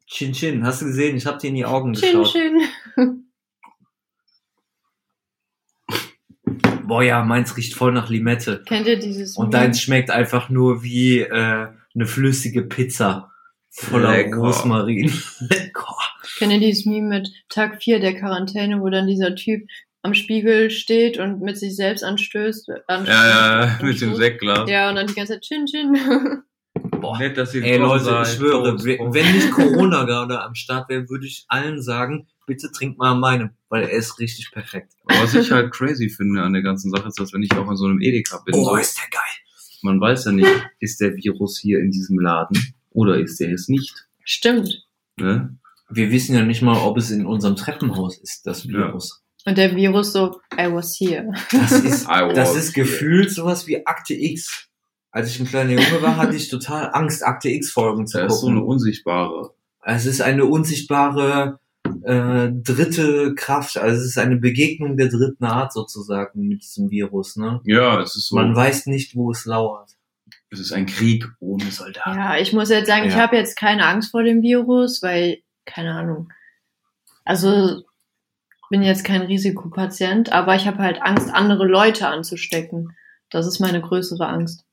Chin Chin, hast du gesehen? Ich hab dir in die Augen Schön, geschaut. schön. Boah ja, meins riecht voll nach Limette. Kennt ihr dieses Und deins schmeckt einfach nur wie äh, eine flüssige Pizza. Voller Lecker. Rosmarin. Lecker. Kennt ihr dieses Meme mit Tag 4 der Quarantäne, wo dann dieser Typ am Spiegel steht und mit sich selbst anstößt? anstößt Ja, ja, mit dem? Sektglas. Ja, und dann die ganze Zeit Chin Chin. Boah. Nett, dass ihr Ey Leute, seid. ich schwöre, wenn nicht Corona gerade am Start wäre, würde ich allen sagen, bitte trinkt mal an meinem, weil er ist richtig perfekt. Was ich halt crazy finde an der ganzen Sache ist, dass wenn ich auch in so einem Edeka bin, Oh, so, ist der geil. man weiß ja nicht, ist der Virus hier in diesem Laden oder ist der es nicht. Stimmt. Ne? Wir wissen ja nicht mal, ob es in unserem Treppenhaus ist, das Virus. Und der Virus so, I was here. Das ist, das ist gefühlt sowas wie Akte X. Als ich ein kleiner Junge war, hatte ich total Angst, Akte X-Folgen zu Da ist so eine gucken. unsichtbare. es ist eine unsichtbare äh, dritte Kraft, also es ist eine Begegnung der dritten Art sozusagen mit diesem Virus. Ne? Ja, es ist so. Man weiß nicht, wo es lauert. es ist ein Krieg ohne Soldaten. Ja, ich muss jetzt sagen, ich Ja. habe jetzt keine Angst vor dem Virus, weil, keine Ahnung. Also, ich bin jetzt kein Risikopatient, aber ich habe halt Angst, andere Leute anzustecken. Das ist meine größere Angst.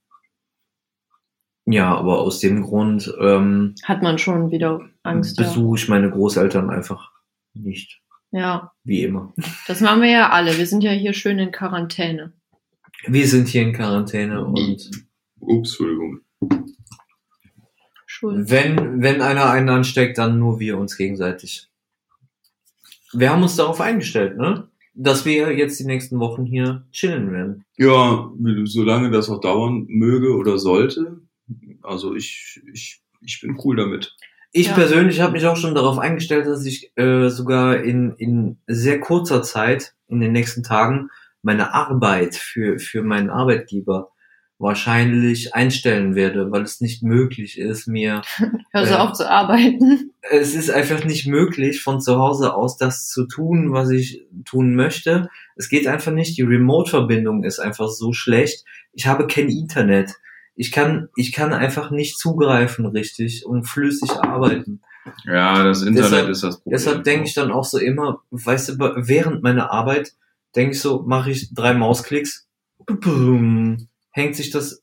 Ja, aber aus dem Grund ähm, Hat man schon wieder Angst, ja. besuche ich meine Großeltern einfach nicht. Ja, Wie immer. das machen wir ja alle. Wir sind ja hier schön in Quarantäne. Wir sind hier in Quarantäne und Ups, Entschuldigung. Schuld. wenn, wenn einer einen ansteckt, dann nur wir uns gegenseitig. Wir haben uns darauf eingestellt, ne? Dass wir jetzt die nächsten Wochen hier chillen werden. Ja, solange das auch dauern möge oder sollte. Also ich, ich, ich bin cool damit. Ich Ja. persönlich habe mich auch schon darauf eingestellt, dass ich äh, sogar in, in sehr kurzer Zeit, in den nächsten Tagen, meine Arbeit für, für meinen Arbeitgeber wahrscheinlich einstellen werde, weil es nicht möglich ist, mir Hör so Ja. auf zu arbeiten. es ist einfach nicht möglich, von zu Hause aus das zu tun, was ich tun möchte. Es geht einfach nicht. Die Remote-Verbindung ist einfach so schlecht. Ich habe kein Internet. Ich kann, ich kann einfach nicht zugreifen richtig und flüssig arbeiten. Ja, das Internet Deshalb- ist das Problem. Deshalb denke ich dann auch so immer, weißt du, während meiner Arbeit denke ich so, mache ich drei Mausklicks, hängt sich das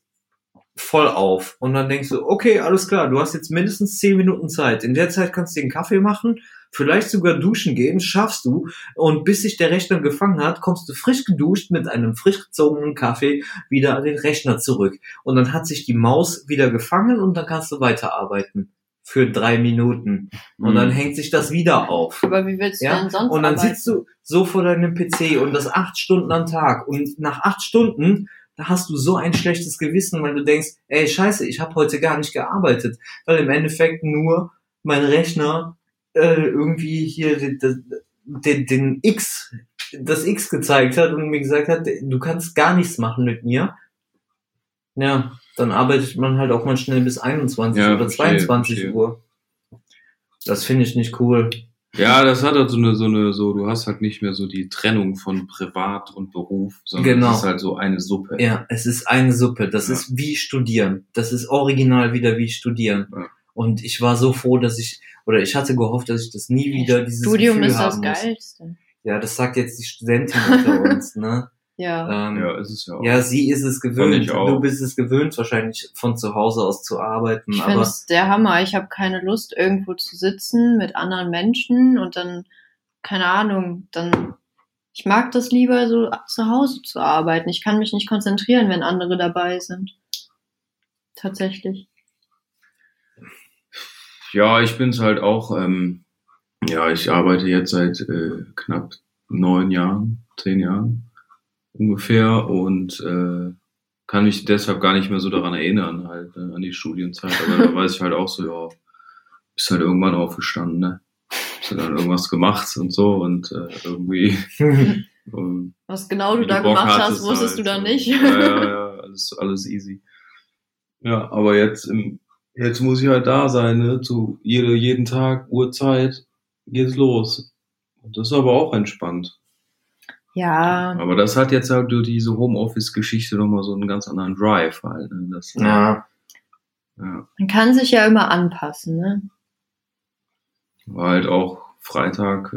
voll auf. Und dann denkst du, okay, alles klar, du hast jetzt mindestens zehn Minuten Zeit. In der Zeit kannst du dir einen Kaffee machen, vielleicht sogar duschen gehen, schaffst du. Und bis sich der Rechner gefangen hat, kommst du frisch geduscht mit einem frisch gezogenen Kaffee wieder an den Rechner zurück. Und dann hat sich die Maus wieder gefangen und dann kannst du weiterarbeiten. Für drei Minuten. Und dann Mhm. hängt sich das wieder auf. Aber wie willst du Ja, denn sonst Und dann arbeiten? sitzt du so vor deinem PC und das acht Stunden am Tag. Und nach acht Stunden, da hast du so ein schlechtes Gewissen, weil du denkst, ey, scheiße, ich habe heute gar nicht gearbeitet. Weil im Endeffekt nur mein Rechner äh, irgendwie hier den, den, den X, das X gezeigt hat und mir gesagt hat, du kannst gar nichts machen mit mir. Ja, dann arbeitet man halt auch mal schnell bis 21 Ja, oder verstehe, 22 verstehe. Uhr. Das finde ich nicht cool. Ja, das hat halt so eine, so eine, so, du hast halt nicht mehr so die Trennung von Privat und Beruf, sondern Genau. es ist halt so eine Suppe. Ja, es ist eine Suppe. Das Ja. ist wie studieren. Das ist original wieder wie studieren. Ja. Und ich war so froh, dass ich, oder ich hatte gehofft, dass ich das nie wieder dieses Studium Gefühl ist das haben muss. Geilste. Ja, das sagt jetzt die Studentin unter uns, ne? Ja. Ähm, ja. Ja, ist es ja auch. sie ist es gewöhnt. ich auch. Du bist es gewöhnt, wahrscheinlich von zu Hause aus zu arbeiten. Ich finde es der Hammer. Ich habe keine Lust, irgendwo zu sitzen mit anderen Menschen und dann, keine Ahnung, dann. Ich mag das lieber, so zu Hause zu arbeiten. Ich kann mich nicht konzentrieren, wenn andere dabei sind. Tatsächlich. Ja, ich bin's halt auch. Ähm, ja, ich arbeite jetzt seit äh, knapp neun Jahren, zehn Jahren ungefähr und äh, kann mich deshalb gar nicht mehr so daran erinnern, halt äh, an die Studienzeit. Aber da weiß ich halt auch so, ja, bist halt irgendwann aufgestanden, ne? Hast du dann irgendwas gemacht und so und äh, irgendwie. Ähm, Was genau du da gemacht hast, wusstest halt, du da so. nicht. Ja, ja, ja, alles, alles easy. Ja, aber jetzt im, jetzt muss ich halt da sein, ne? Zu jede, jeden Tag, Uhrzeit, geht's los. Und das ist aber auch entspannt. Ja, Aber das hat jetzt halt durch diese Homeoffice-Geschichte nochmal so einen ganz anderen Drive halt. Ne? Das, Ja. ja. man kann sich ja immer anpassen, ne? War halt auch Freitag äh,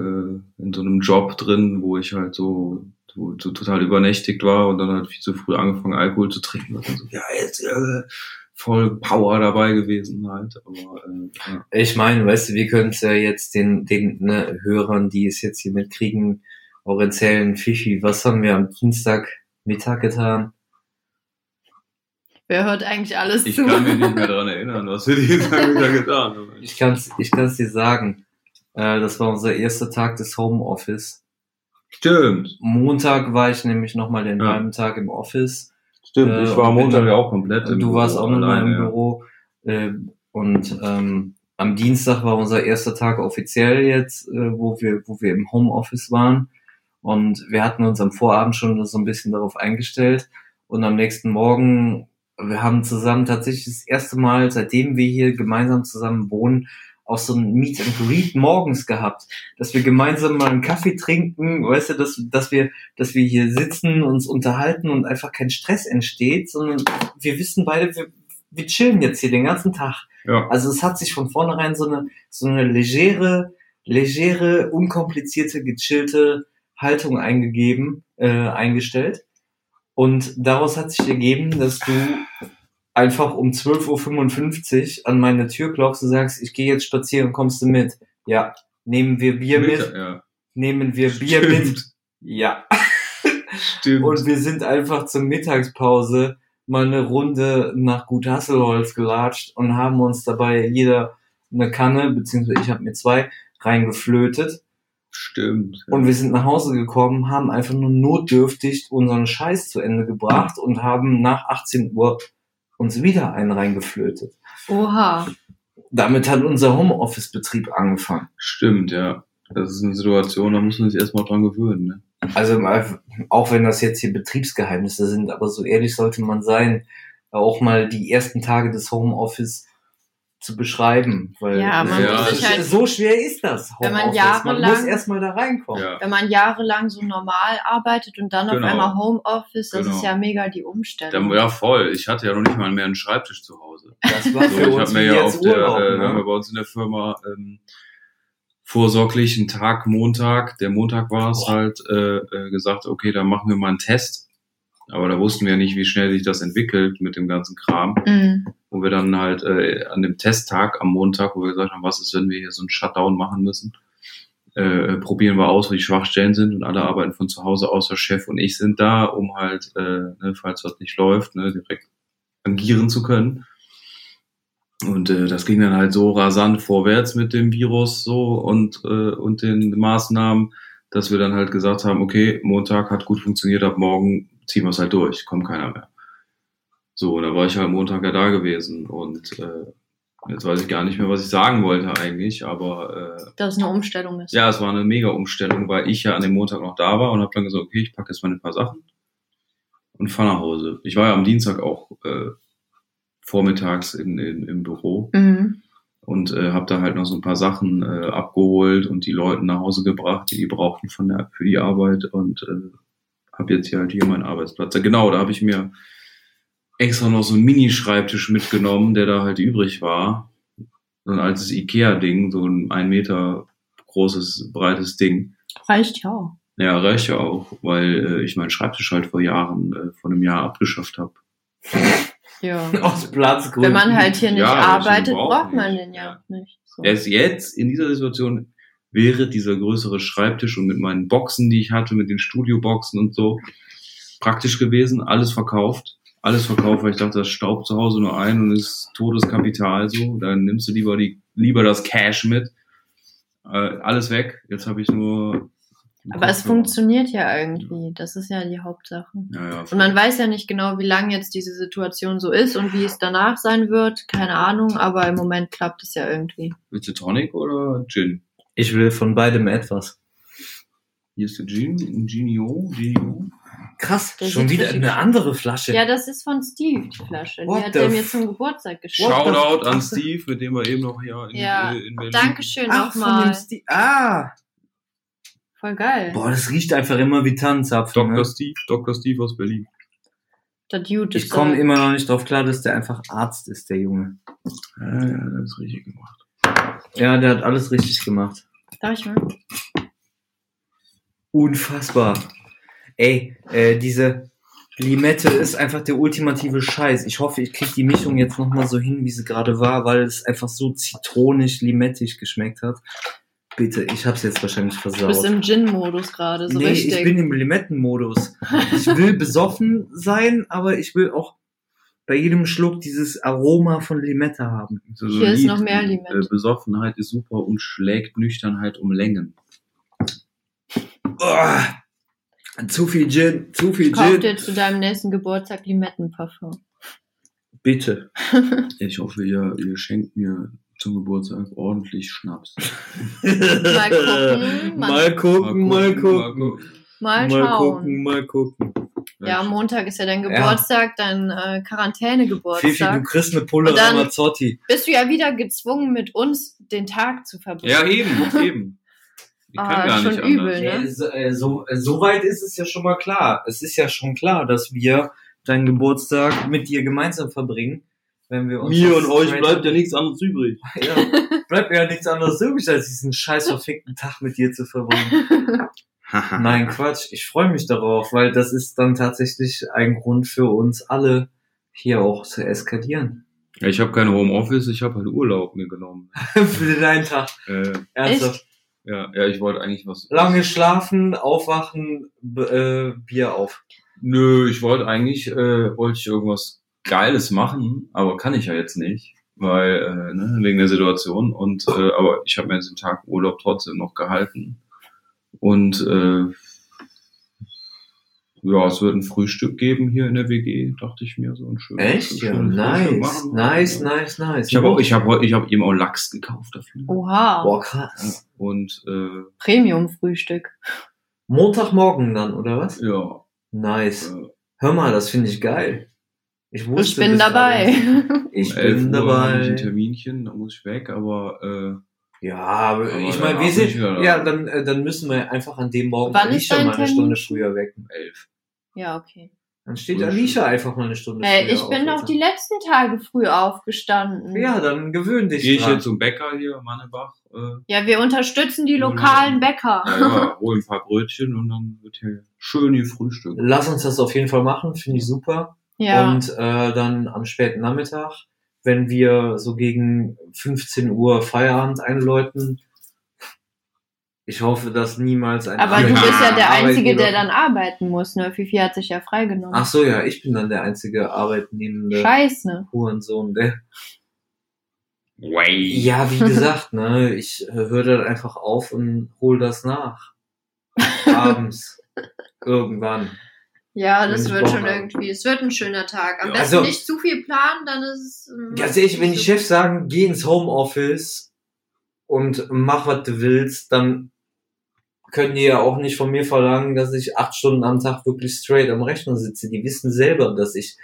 in so einem Job drin, wo ich halt so, so, so total übernächtigt war und dann halt viel zu früh angefangen, Alkohol zu trinken. Und so, ja, jetzt äh, voll Power dabei gewesen halt. Aber äh, ja. Ich meine, weißt du, wir können es ja jetzt den, den ne, Hörern, die es jetzt hier mitkriegen, auch erzählen, Fifi, was haben wir am Dienstag Mittag getan? Wer hört eigentlich alles ich zu? kann mich nicht mehr daran erinnern, was wir diesen Tag wieder getan haben. Ich kann's, ich kann's dir sagen. Äh, das war unser erster Tag des Homeoffice. Stimmt, Montag war ich nämlich nochmal den Ja. halben Tag im Office. stimmt. Äh, ich war am Montag ja auch komplett im Du warst Büro auch noch mal alleine, im ja. Büro. Äh, und ähm, am Dienstag war unser erster Tag offiziell jetzt, äh, wo wir, wo wir im Homeoffice waren. Und wir hatten uns am Vorabend schon so ein bisschen darauf eingestellt. Und am nächsten Morgen, wir haben zusammen tatsächlich das erste Mal, seitdem wir hier gemeinsam zusammen wohnen, auch so ein Meet and Greet morgens gehabt, dass wir gemeinsam mal einen Kaffee trinken, weißt du, dass, dass wir, dass wir hier sitzen, uns unterhalten und einfach kein Stress entsteht, sondern wir wissen beide, wir, wir chillen jetzt hier den ganzen Tag. Ja. Also es hat sich von vornherein so eine, so eine legere, legere, unkomplizierte, gechillte Haltung eingegeben, äh, eingestellt. Und daraus hat sich ergeben, dass du einfach um 12.55 Uhr an meine Tür klopfst und sagst, ich gehe jetzt spazieren, kommst du mit? Ja. Nehmen wir Bier mit? Mittag, ja. Nehmen wir Bier Stimmt. mit? Ja. Stimmt. Und wir sind einfach zur Mittagspause mal eine Runde nach Gut Hasselholz gelatscht und haben uns dabei jeder eine Kanne, beziehungsweise ich habe mir zwei, reingeflötet. Stimmt. ja. Und wir sind nach Hause gekommen, haben einfach nur notdürftig unseren Scheiß zu Ende gebracht und haben nach 18 Uhr uns wieder einen reingeflötet. Oha. Damit hat unser Homeoffice-Betrieb angefangen. Stimmt, ja. Das ist eine Situation, da muss man sich erstmal dran gewöhnen. Ne? Also mal- auch wenn das jetzt hier Betriebsgeheimnisse sind, aber so ehrlich sollte man sein, auch mal die ersten Tage des Homeoffice zu beschreiben. Weil Ja, man Ja, muss so, sich halt- so schwer ist das. Wenn man Homeoffice. man jahrelang- muss erstmal da reinkommen. Ja. Wenn man jahrelang so normal arbeitet und dann Genau. auf einmal Homeoffice, das Genau. ist ja mega die Umstellung. ja, voll. Ich hatte ja noch nicht mal mehr einen Schreibtisch zu Hause. Das war So, für ich uns habe mir ja auf der, Urlaub. äh, wir haben ne? bei uns in der Firma ähm, vorsorglich einen Tag Montag, der Montag war es halt, äh, äh, gesagt, okay, dann machen wir mal einen Test. Aber da wussten wir ja nicht, wie schnell sich das entwickelt mit dem ganzen Kram. Mhm. Wo wir dann halt äh, an dem Testtag am Montag, wo wir gesagt haben, was ist, wenn wir hier so einen Shutdown machen müssen, äh, probieren wir aus, wo die Schwachstellen sind und alle arbeiten von zu Hause außer Chef und ich sind da, um halt, äh, ne, falls was nicht läuft, ne, direkt agieren zu können. Und äh, das ging dann halt so rasant vorwärts mit dem Virus so und, äh, und den Maßnahmen, dass wir dann halt gesagt haben, okay, Montag hat gut funktioniert, ab morgen ziehen wir es halt durch, kommt keiner mehr. So, und da war ich halt Montag ja da gewesen und äh, jetzt weiß ich gar nicht mehr, was ich sagen wollte eigentlich, aber äh, Dass es eine Umstellung ist. ja, es war eine mega Umstellung, weil ich ja an dem Montag noch da war und habe dann gesagt, okay, ich packe jetzt mal ein paar Sachen und fahre nach Hause. Ich war ja am Dienstag auch äh, vormittags in, in, im Büro Mhm. und äh, habe da halt noch so ein paar Sachen äh, abgeholt und die Leute nach Hause gebracht, die die brauchten von der, für die Arbeit und äh, habe jetzt hier halt hier meinen Arbeitsplatz. Genau, da habe ich mir extra noch so einen Mini-Schreibtisch mitgenommen, der da halt übrig war. So ein altes Ikea-Ding, so ein ein Meter großes, breites Ding. Reicht ja auch. Ja, reicht ja auch, weil äh, ich meinen Schreibtisch halt vor Jahren, äh, vor einem Jahr abgeschafft habe. Ja. Aus Platzgründen. Wenn man halt hier nicht Ja, arbeitet, brauch braucht man nicht. den ja, Ja. nicht. So. Erst jetzt, in dieser Situation, wäre dieser größere Schreibtisch und mit meinen Boxen, die ich hatte, mit den Studioboxen und so, praktisch gewesen, alles verkauft. Alles verkauft, weil ich dachte, das staubt zu Hause nur ein und ist totes Kapital so. Dann nimmst du lieber die, lieber das Cash mit. Äh, alles weg. Jetzt habe ich nur. Aber es funktioniert ja irgendwie. Das ist ja die Hauptsache. Ja, ja. Und man weiß ja nicht genau, wie lange jetzt diese Situation so ist und wie es danach sein wird. Keine Ahnung, aber im Moment klappt es ja irgendwie. Willst du Tonic oder Gin? Ich will von beidem etwas. Hier ist der Gin, ein Genio, Genio. Krass, Der schon wieder eine andere Flasche. Ja, das ist von Steve, die Flasche. What die hat the er mir zum Geburtstag geschenkt. Shoutout an Steve, mit dem wir eben noch hier in, Ja, äh, in Berlin. Dankeschön nochmal. Ah, Voll geil. Boah, das riecht einfach immer wie Tannenzapfen. Dr. Ne? Steve, Dr. Steve aus Berlin. Das Jute Ich komme immer noch nicht drauf klar, dass der einfach Arzt ist, der Junge. Ja, ja, das ist richtig gemacht. Ja, der hat alles richtig gemacht. Darf ich mal? Unfassbar. Ey, äh, diese Limette ist einfach der ultimative Scheiß. Ich hoffe, ich krieg die Mischung jetzt nochmal so hin, wie sie gerade war, weil es einfach so zitronig, limettig geschmeckt hat. Bitte, ich hab's jetzt wahrscheinlich Du bist versaut. im Gin-Modus gerade, so nee, richtig. ich bin im Limettenmodus. Ich will besoffen sein, aber ich will auch bei jedem Schluck dieses Aroma von Limette haben. So Hier ist Lied, noch mehr Limette. Äh, Besoffenheit ist super und schlägt Nüchternheit um Längen. Oh, zu viel Gin, zu viel Kauf Gin. dir zu deinem nächsten Geburtstag Limettenparfum. Bitte. Ich hoffe, ihr, ihr schenkt mir zum Geburtstag ordentlich Schnaps. gucken, Mal gucken, mal gucken. Mal Mal schauen. gucken, mal gucken. Ja, am Montag ist ja dein Geburtstag, dein äh, Fifi, du Quarantäne-Geburtstag. kriegst eine Pulle Ramazzotti. Bist du ja wieder gezwungen, mit uns den Tag zu verbringen. Ja, eben, eben. Ich kann Ah, gar schon nicht übel, anders. ne? So, äh, so, äh, so weit ist es ja schon mal klar. Es ist ja schon klar, dass wir deinen Geburtstag mit dir gemeinsam verbringen. Wenn wir uns Mir und euch bleibt ja nichts anderes übrig. Ja, bleibt mir ja nichts anderes übrig, als diesen scheiß verfickten Tag mit dir zu verbringen. Nein, Quatsch. Ich freue mich darauf, weil das ist dann tatsächlich ein Grund für uns alle, hier auch zu eskalieren. Ja, ich habe kein Homeoffice, ich habe halt Urlaub mir genommen. für deinen Tag. Äh, Ernsthaft. Ja, ja, ich wollte eigentlich was. Lange schlafen, aufwachen, b- äh, Bier auf. Nö, ich wollte eigentlich, äh, wollte ich irgendwas Geiles machen, aber kann ich ja jetzt nicht, weil äh, ne, wegen der Situation. Und äh, aber ich habe mir jetzt den Tag Urlaub trotzdem noch gehalten. Und äh, ja, es wird ein Frühstück geben hier in der WG, dachte ich mir so ein schönes. Echt? Ja, schönes nice. Frühstück machen. Nice, Ja. nice, nice. Ich habe auch, ich habe heute, ich habe eben auch Lachs gekauft dafür. Oha. Boah, krass. Und äh, Premium-Frühstück. Montagmorgen dann, oder was? ja, Nice. äh, Hör mal, das finde ich geil. Ich Ich wusste bin bis dabei. Ich um 11 bin Uhr habe ich ein dabei. Terminchen, da muss ich weg, aber äh, Ja, aber, Aber ich meine, wir bin ich sind, ja, dann, äh, dann müssen wir einfach an dem Morgen Wann Alicia dein mal eine Termin? Stunde früher wecken. um 11. ja, okay. Dann steht. Alicia einfach mal eine Stunde Ey, früher ich bin auf, doch die letzten Tage früh aufgestanden. Ja, dann gewöhn dich Gehe ich dran. jetzt zum Bäcker hier, Mannebach, äh, Ja, wir unterstützen die lokalen Bäcker. ja, ja, hol ein paar Brötchen und dann wird hier schön hier Frühstück. Lass uns das auf jeden Fall machen, finde ich super. Ja. Und äh, dann am späten Nachmittag, wenn wir so gegen 15 Uhr Feierabend einläuten. Ich hoffe, dass niemals ein Aber du bist ja der Einzige, der dann arbeiten muss, ne? Fifi hat sich ja freigenommen. Ach so, ja, ich bin dann der einzige arbeitnehmende Scheiße. Hurensohn. Der Way. ja, wie gesagt, ne, ich äh, höre dann einfach auf und hol das nach. Abends. Irgendwann. Ja, das wird Bock schon habe. irgendwie. Es wird ein schöner Tag. Am Ja, besten also- nicht zu viel planen, dann ist es. Ganz ehrlich, wenn die Chefs sagen, geh ins Homeoffice und mach, was du willst, dann können die ja auch nicht von mir verlangen, dass ich acht Stunden am Tag wirklich straight am Rechner sitze. Die wissen selber, dass ich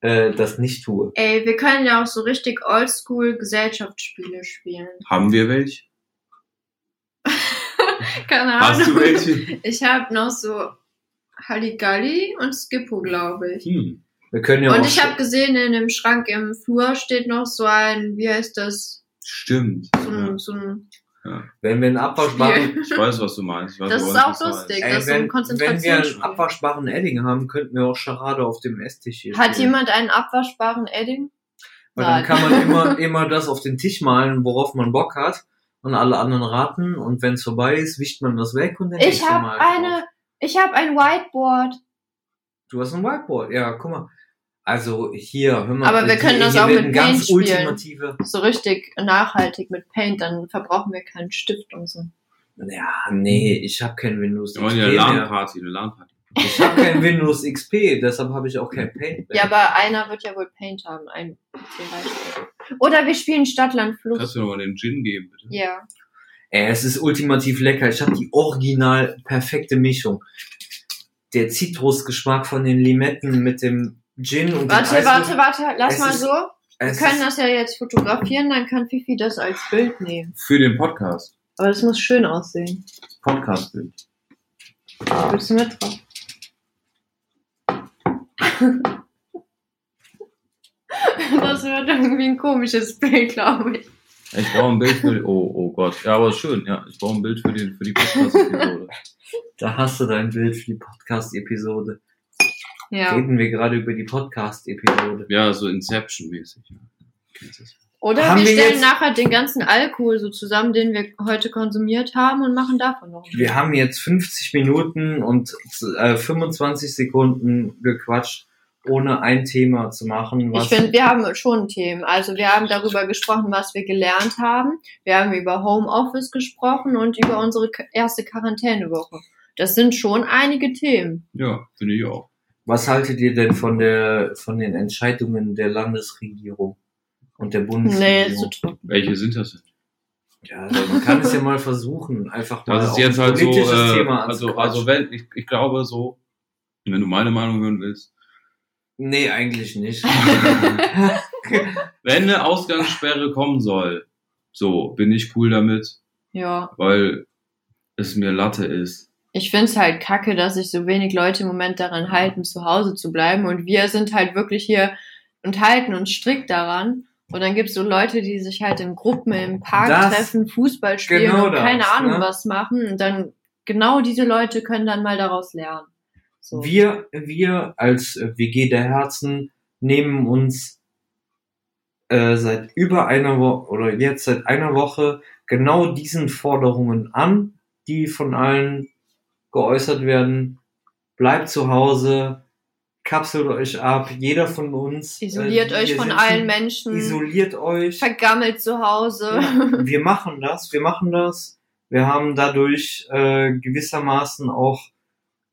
äh, das nicht tue. Ey, wir können ja auch so richtig oldschool Gesellschaftsspiele spielen. Haben wir welche? Keine Ahnung. Hast du welche? Ich habe noch so Halligalli und Skippo, glaube ich. Hm. Wir können ja und auch ich habe gesehen, in dem Schrank im Flur steht noch so ein, wie heißt das? Stimmt. So ein, so ein wenn wir einen abwaschbaren. Ich weiß, was du meinst. Ich weiß Das ist auch lustig. meinst. das ist so ein wenn, wenn wir einen abwaschbaren Edding haben, könnten wir auch Charade auf dem Esstisch hier Hat spielen. jemand einen abwaschbaren Edding? Weil dann Nein. kann man immer, immer das auf den Tisch malen, worauf man Bock hat. Und alle anderen raten. Und wenn es vorbei ist, wischt man das weg und dann Ich habe Mal eine, drauf. ich habe ein Whiteboard. Du hast ein Whiteboard. Ja, guck mal. Also hier, hör mal. Aber wir können das auch mit Paint spielen. ultimative. So richtig nachhaltig mit Paint, dann verbrauchen wir keinen Stift und so. Ja, nee, ich habe kein Windows Wir wollen XP ja eine. LAN-Party, eine LAN-Party. Ich habe kein Windows XP, deshalb habe ich auch kein Paint mehr. Ja, aber einer wird ja wohl Paint haben, ein zum Beispiel. Oder wir spielen Stadtland Fluss. Kannst du noch mal den Gin geben, bitte? Ja. Ey, es ist ultimativ lecker. Ich habe die original perfekte Mischung. Der Zitrusgeschmack von den Limetten mit dem Gin und Warte, warte, warte, lass Es mal ist- so. Wir können das ja jetzt fotografieren, dann kann Fifi das als Bild nehmen. Für den Podcast. Aber das muss schön aussehen. Podcast-Bild. Bist du mit drauf? Das wird irgendwie ein komisches Bild, glaube ich. Ich brauche ein Bild für die, oh, oh Gott. Ja, aber schön, ja. Ich brauche ein Bild für die, für die Podcast-Episode. Da hast du dein Bild für die Podcast-Episode. Ja. Reden wir gerade über die Podcast-Episode. Ja, so Inception-mäßig. Oder Haben wir wir stellen jetzt- nachher den ganzen Alkohol so zusammen, den wir heute konsumiert haben und machen davon noch. ein Wir haben jetzt 50 Minuten und äh, 25 Sekunden gequatscht, ohne ein Thema zu machen. Was Ich finde, wir haben schon Themen. Also wir haben darüber gesprochen, was wir gelernt haben. Wir haben über Homeoffice gesprochen und über unsere erste Quarantänewoche. Das sind schon einige Themen. Ja, finde ich auch. Was haltet ihr denn von der von den Entscheidungen der Landesregierung und der Nee, Bundesregierung? ist zu trocken. Welche sind das denn? ja, also man kann es ja mal versuchen, einfach mal Das ist jetzt ein halt so, politisches äh, Thema also, also wenn, ich, ich glaube so, wenn du meine Meinung hören willst, Nee, eigentlich nicht. wenn eine Ausgangssperre kommen soll, so, bin ich cool damit, Ja. weil es mir Latte ist. Ich find's halt kacke, dass sich so wenig Leute im Moment daran halten, zu Hause zu bleiben. Und wir sind halt wirklich hier und halten uns strikt daran. Und dann gibt's so Leute, die sich halt in Gruppen im Park Das- treffen, Fußball spielen genau und keine das, Ahnung ne? was machen. Und dann genau diese Leute können dann mal daraus lernen. So. Wir, wir als äh, WG der Herzen nehmen uns äh, seit über einer Woche oder jetzt seit einer Woche genau diesen Forderungen an, die von allen geäußert werden. Bleibt zu Hause, kapselt euch ab, jeder von uns. Isoliert äh, euch von sitzen- allen Menschen. Isoliert euch. vergammelt zu Hause. Ja, wir machen das, wir machen das. Wir haben dadurch äh, gewissermaßen auch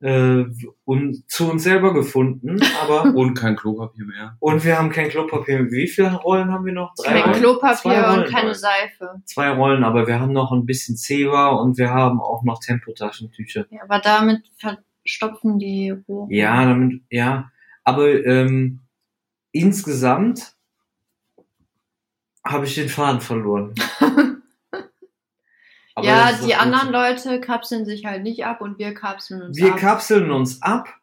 äh, un zu uns selber gefunden, aber Und kein Klopapier mehr. und wir haben kein Klopapier. Wie viele Rollen haben wir noch? Kein Rollen? Zwei Klopapier Rollen. und keine Seife. Zwei Rollen, aber wir haben noch ein bisschen Zewa und wir haben auch noch Tempotaschentücher. Ja, aber damit verstopfen die Rohre. Ja, damit, ja. Aber ähm, insgesamt habe ich den Faden verloren. Aber ja, die anderen. Leute kapseln sich halt nicht ab und wir kapseln uns Wir ab. kapseln uns ab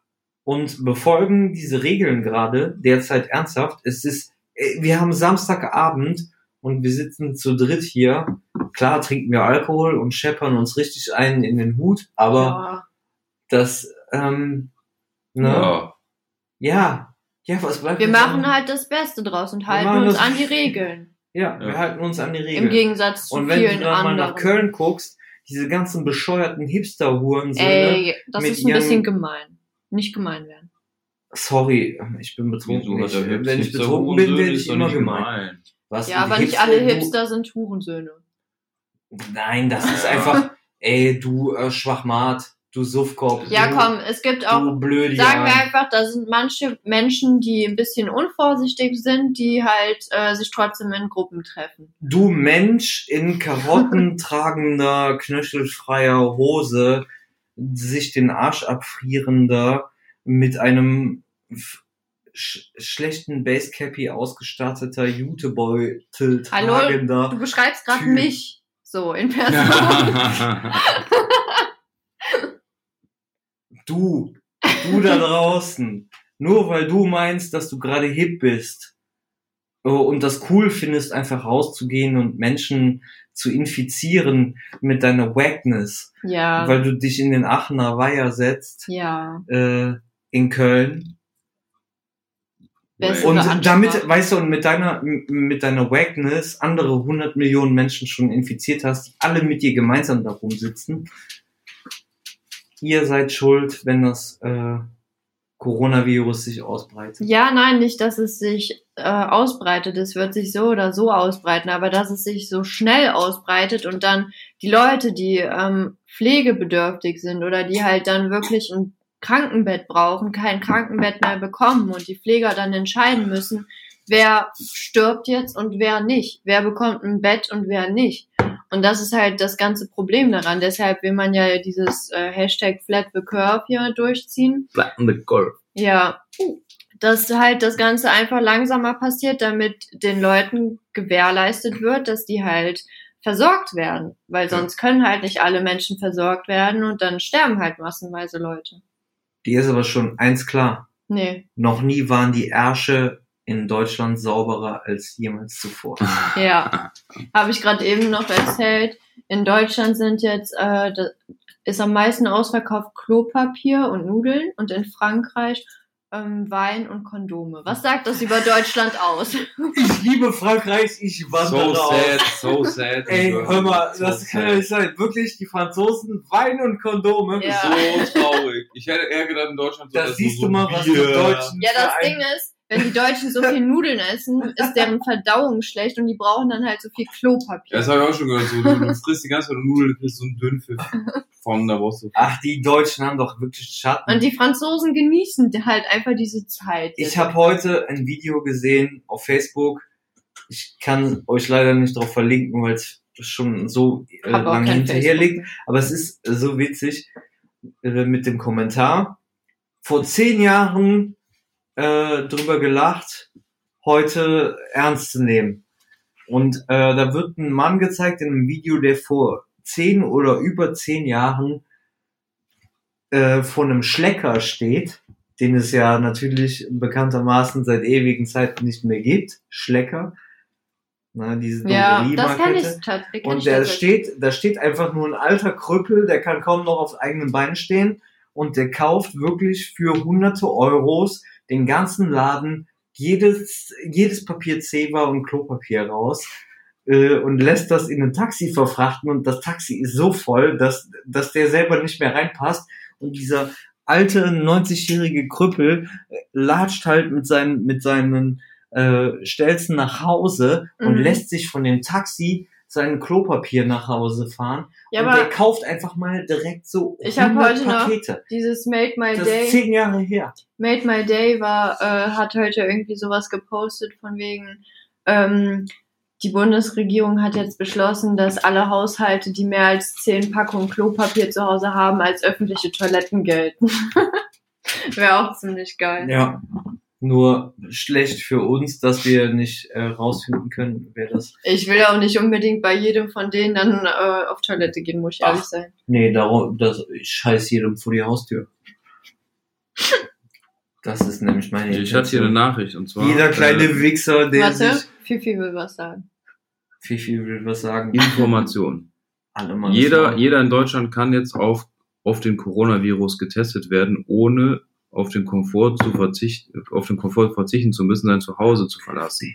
und befolgen diese Regeln gerade derzeit ernsthaft. Es ist, äh, wir haben Samstagabend und wir sitzen zu dritt hier. Klar trinken wir Alkohol und scheppern uns richtig einen in den Hut, aber ja. das, ähm, ne? Ja. Ja. ja. was bleibt Wir machen an? halt das Beste draus und Wir halten uns an die Regeln. Ja, wir Ja. halten uns an die Regeln. Im Gegensatz zu und wenn du vielen dann mal nach Köln guckst, diese ganzen bescheuerten Hipster-Hurensöhne, Ey, das mit ist ein bisschen gemein. Nicht gemein werden. sorry, ich bin betrunken. Ich, wenn ich Hipster betrunken bin, werde ich immer gemein. Was, Ja, aber nicht alle du- Hipster sind Hurensöhne. Nein, das ist einfach, ey, du äh, Schwachmat, du Suffkopf. Ja, du, komm, es gibt auch Sagen wir einfach, da sind manche Menschen, die ein bisschen unvorsichtig sind, die halt äh, sich trotzdem in Gruppen treffen. Du Mensch in Karotten tragender, knöchelfreier Hose, sich den Arsch abfrierender, mit einem sch schlechten Basecappy ausgestatteter Jutebeutel Hallo? tragender. Du beschreibst gerade mich so in Person. Du, du da draußen, nur weil du meinst, dass du gerade hip bist äh, und das cool findest, einfach rauszugehen und Menschen zu infizieren mit deiner Wackness, ja. weil du dich in den Aachener Weiher setzt, ja. äh, in Köln. Bessere Und Ansprache. damit, weißt du, und mit deiner, mit deiner Wackness andere 100 Millionen Menschen schon infiziert hast, die alle mit dir gemeinsam da rumsitzen. Ihr seid schuld, wenn das äh, Coronavirus sich ausbreitet. Ja, nein, nicht, dass es sich äh, ausbreitet. Es wird sich so oder so ausbreiten, aber dass es sich so schnell ausbreitet und dann die Leute, die ähm, pflegebedürftig sind oder die halt dann wirklich ein Krankenbett brauchen, kein Krankenbett mehr bekommen und die Pfleger dann entscheiden müssen, wer stirbt jetzt und wer nicht, wer bekommt ein Bett und wer nicht. Und das ist halt das ganze Problem daran. Deshalb will man ja dieses äh, Hashtag Flat the Curve hier durchziehen. Flatten the curve. Ja, dass halt das Ganze einfach langsamer passiert, damit den Leuten gewährleistet wird, dass die halt versorgt werden. Weil sonst können halt nicht alle Menschen versorgt werden und dann sterben halt massenweise Leute. Die ist aber schon eins klar. Nee, Noch nie waren die Ärsche in Deutschland sauberer als jemals zuvor. ja. Habe ich gerade eben noch erzählt. In Deutschland sind jetzt, äh, da ist am meisten ausverkauft Klopapier und Nudeln und in Frankreich ähm, Wein und Kondome. Was sagt das über Deutschland aus? Ich liebe Frankreich, ich So wandere sad, aus. so sad. Ey, hör mal, So das kann ja sad. nicht sein. Wirklich, die Franzosen, Wein und Kondome. Ja. So traurig. Ich hätte eher gedacht, in Deutschland so Da siehst so du mal, was die. Deutschen Ja, das Ding ist, wenn die Deutschen so viel Nudeln essen, ist deren Verdauung schlecht und die brauchen dann halt so viel Klopapier. Das habe ich auch schon gehört. So, du, du frisst die ganze Zeit Nudeln, du kriegst so einen Dünnpfiff von der Woche. Ach, die Deutschen haben doch wirklich Schatten. Und die Franzosen genießen halt einfach diese Zeit. Ich habe heute ein Video gesehen auf Facebook. Ich kann euch leider nicht drauf verlinken, weil es schon so äh, lange hinterher liegt. Aber es ist äh, so witzig äh, mit dem Kommentar. Vor zehn Jahren äh, drüber gelacht, heute ernst zu nehmen. Und äh, da wird ein Mann gezeigt in einem Video, der vor zehn oder über zehn Jahren äh, vor einem Schlecker steht, den es ja natürlich bekanntermaßen seit ewigen Zeiten nicht mehr gibt. Schlecker. Na, diese ja, das kann ich kenn Und der steht, da steht einfach nur ein alter Krüppel, der kann kaum noch auf eigenen Beinen stehen und der kauft wirklich für hunderte Euros den ganzen Laden jedes, jedes Papier Zewa und Klopapier raus äh, und lässt das in ein Taxi verfrachten und das Taxi ist so voll, dass, dass der selber nicht mehr reinpasst und dieser alte 90-jährige Krüppel äh, latscht halt mit seinen, mit seinen äh, Stelzen nach Hause und Mhm. lässt sich von dem Taxi sein Klopapier nach Hause fahren Ja, und der aber kauft einfach mal direkt so Ich hab 100 heute noch Pakete. dieses Made My Das ist Day, zehn Jahre her. Made My Day war, äh, hat heute irgendwie sowas gepostet von wegen, ähm, die Bundesregierung hat jetzt beschlossen, dass alle Haushalte, die mehr als zehn Packungen Klopapier zu Hause haben, als öffentliche Toiletten gelten. Wäre auch ziemlich geil. Ja. Nur schlecht für uns, dass wir nicht äh, rausfinden können, wer das. Ich will auch nicht unbedingt bei jedem von denen dann äh, auf Toilette gehen, muss ich Ach. ehrlich sein. Nee, darum, das ich scheiß jedem vor die Haustür. Das ist nämlich meine Ich hatte hier eine Intention. Nachricht und zwar Jeder kleine äh, Wichser, der Warte, Fifi will was sagen. Fifi will was sagen. Information. Alle mal Jeder, jeder in Deutschland kann jetzt auf, auf den Coronavirus getestet werden, ohne auf den Komfort zu verzichten, auf den Komfort verzichten zu müssen, sein Zuhause zu verlassen.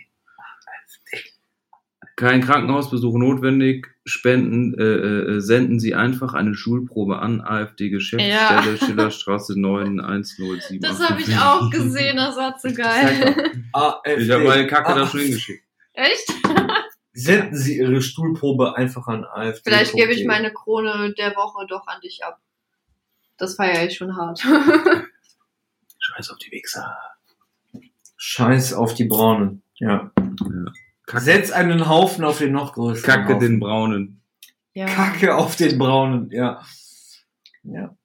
Kein Krankenhausbesuch notwendig. Spenden, äh, äh, senden Sie einfach eine Schulprobe an AfD-Geschäftsstelle Ja. Schillerstraße 91078. Das habe ich auch gesehen, das war zu geil. AfD. Ich habe meine Kacke da Ah, schon hingeschickt. Echt? Senden Sie Ihre Stuhlprobe einfach an AfD. Vielleicht gebe ich meine Krone der Woche doch an dich ab. Das feiere ich schon hart. Scheiß auf die Wichser. Scheiß auf die Braunen. Ja. Kacke, Setz einen Haufen auf den noch größeren Kacke Haufen. den Braunen. ja. Kacke auf den Braunen, ja. Ja.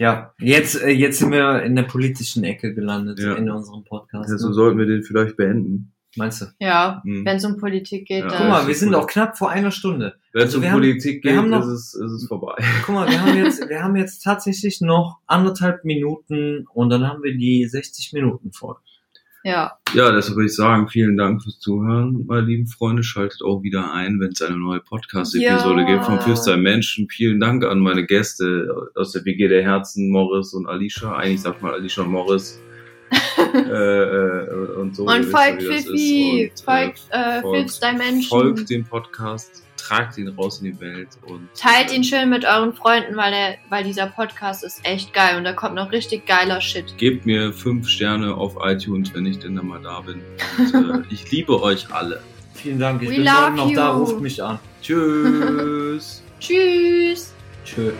Ja, jetzt, äh, jetzt sind wir in der politischen Ecke gelandet Ja. in unserem Podcast. Also ne? sollten wir den vielleicht beenden. Meinst du? Ja, Hm. wenn es um Politik geht, Ja. dann. Guck mal, wir sind auch knapp vor einer Stunde. Wenn es Also um wir haben- Politik wir geht, haben noch- ist, es, ist es vorbei. Guck mal, wir haben jetzt, wir haben jetzt tatsächlich noch anderthalb Minuten und dann haben wir die 60 Minuten voll. Ja, Ja, deshalb würde ich sagen, vielen Dank fürs Zuhören, meine lieben Freunde. Schaltet auch wieder ein, wenn es eine neue Podcast-Episode Ja. gibt von Flüster Menschen. Vielen Dank an meine Gäste aus der WG der Herzen, Morris und Alicia. Eigentlich sagt man Alicia und Morris. äh, äh, und so. Und folgt Fifi. Und, folgt äh, Fifth Dimension. folgt dem Podcast, tragt ihn raus in die Welt und Teilt ihn schön mit euren Freunden, weil, der, weil dieser Podcast ist echt geil und da kommt noch richtig geiler Shit. Gebt mir fünf Sterne auf iTunes, wenn ich denn da mal da bin. Und, äh, ich liebe euch alle. Vielen Dank, ich We bin morgen noch da, you. ruft mich an. Tschüss. Tschüss! Tschö.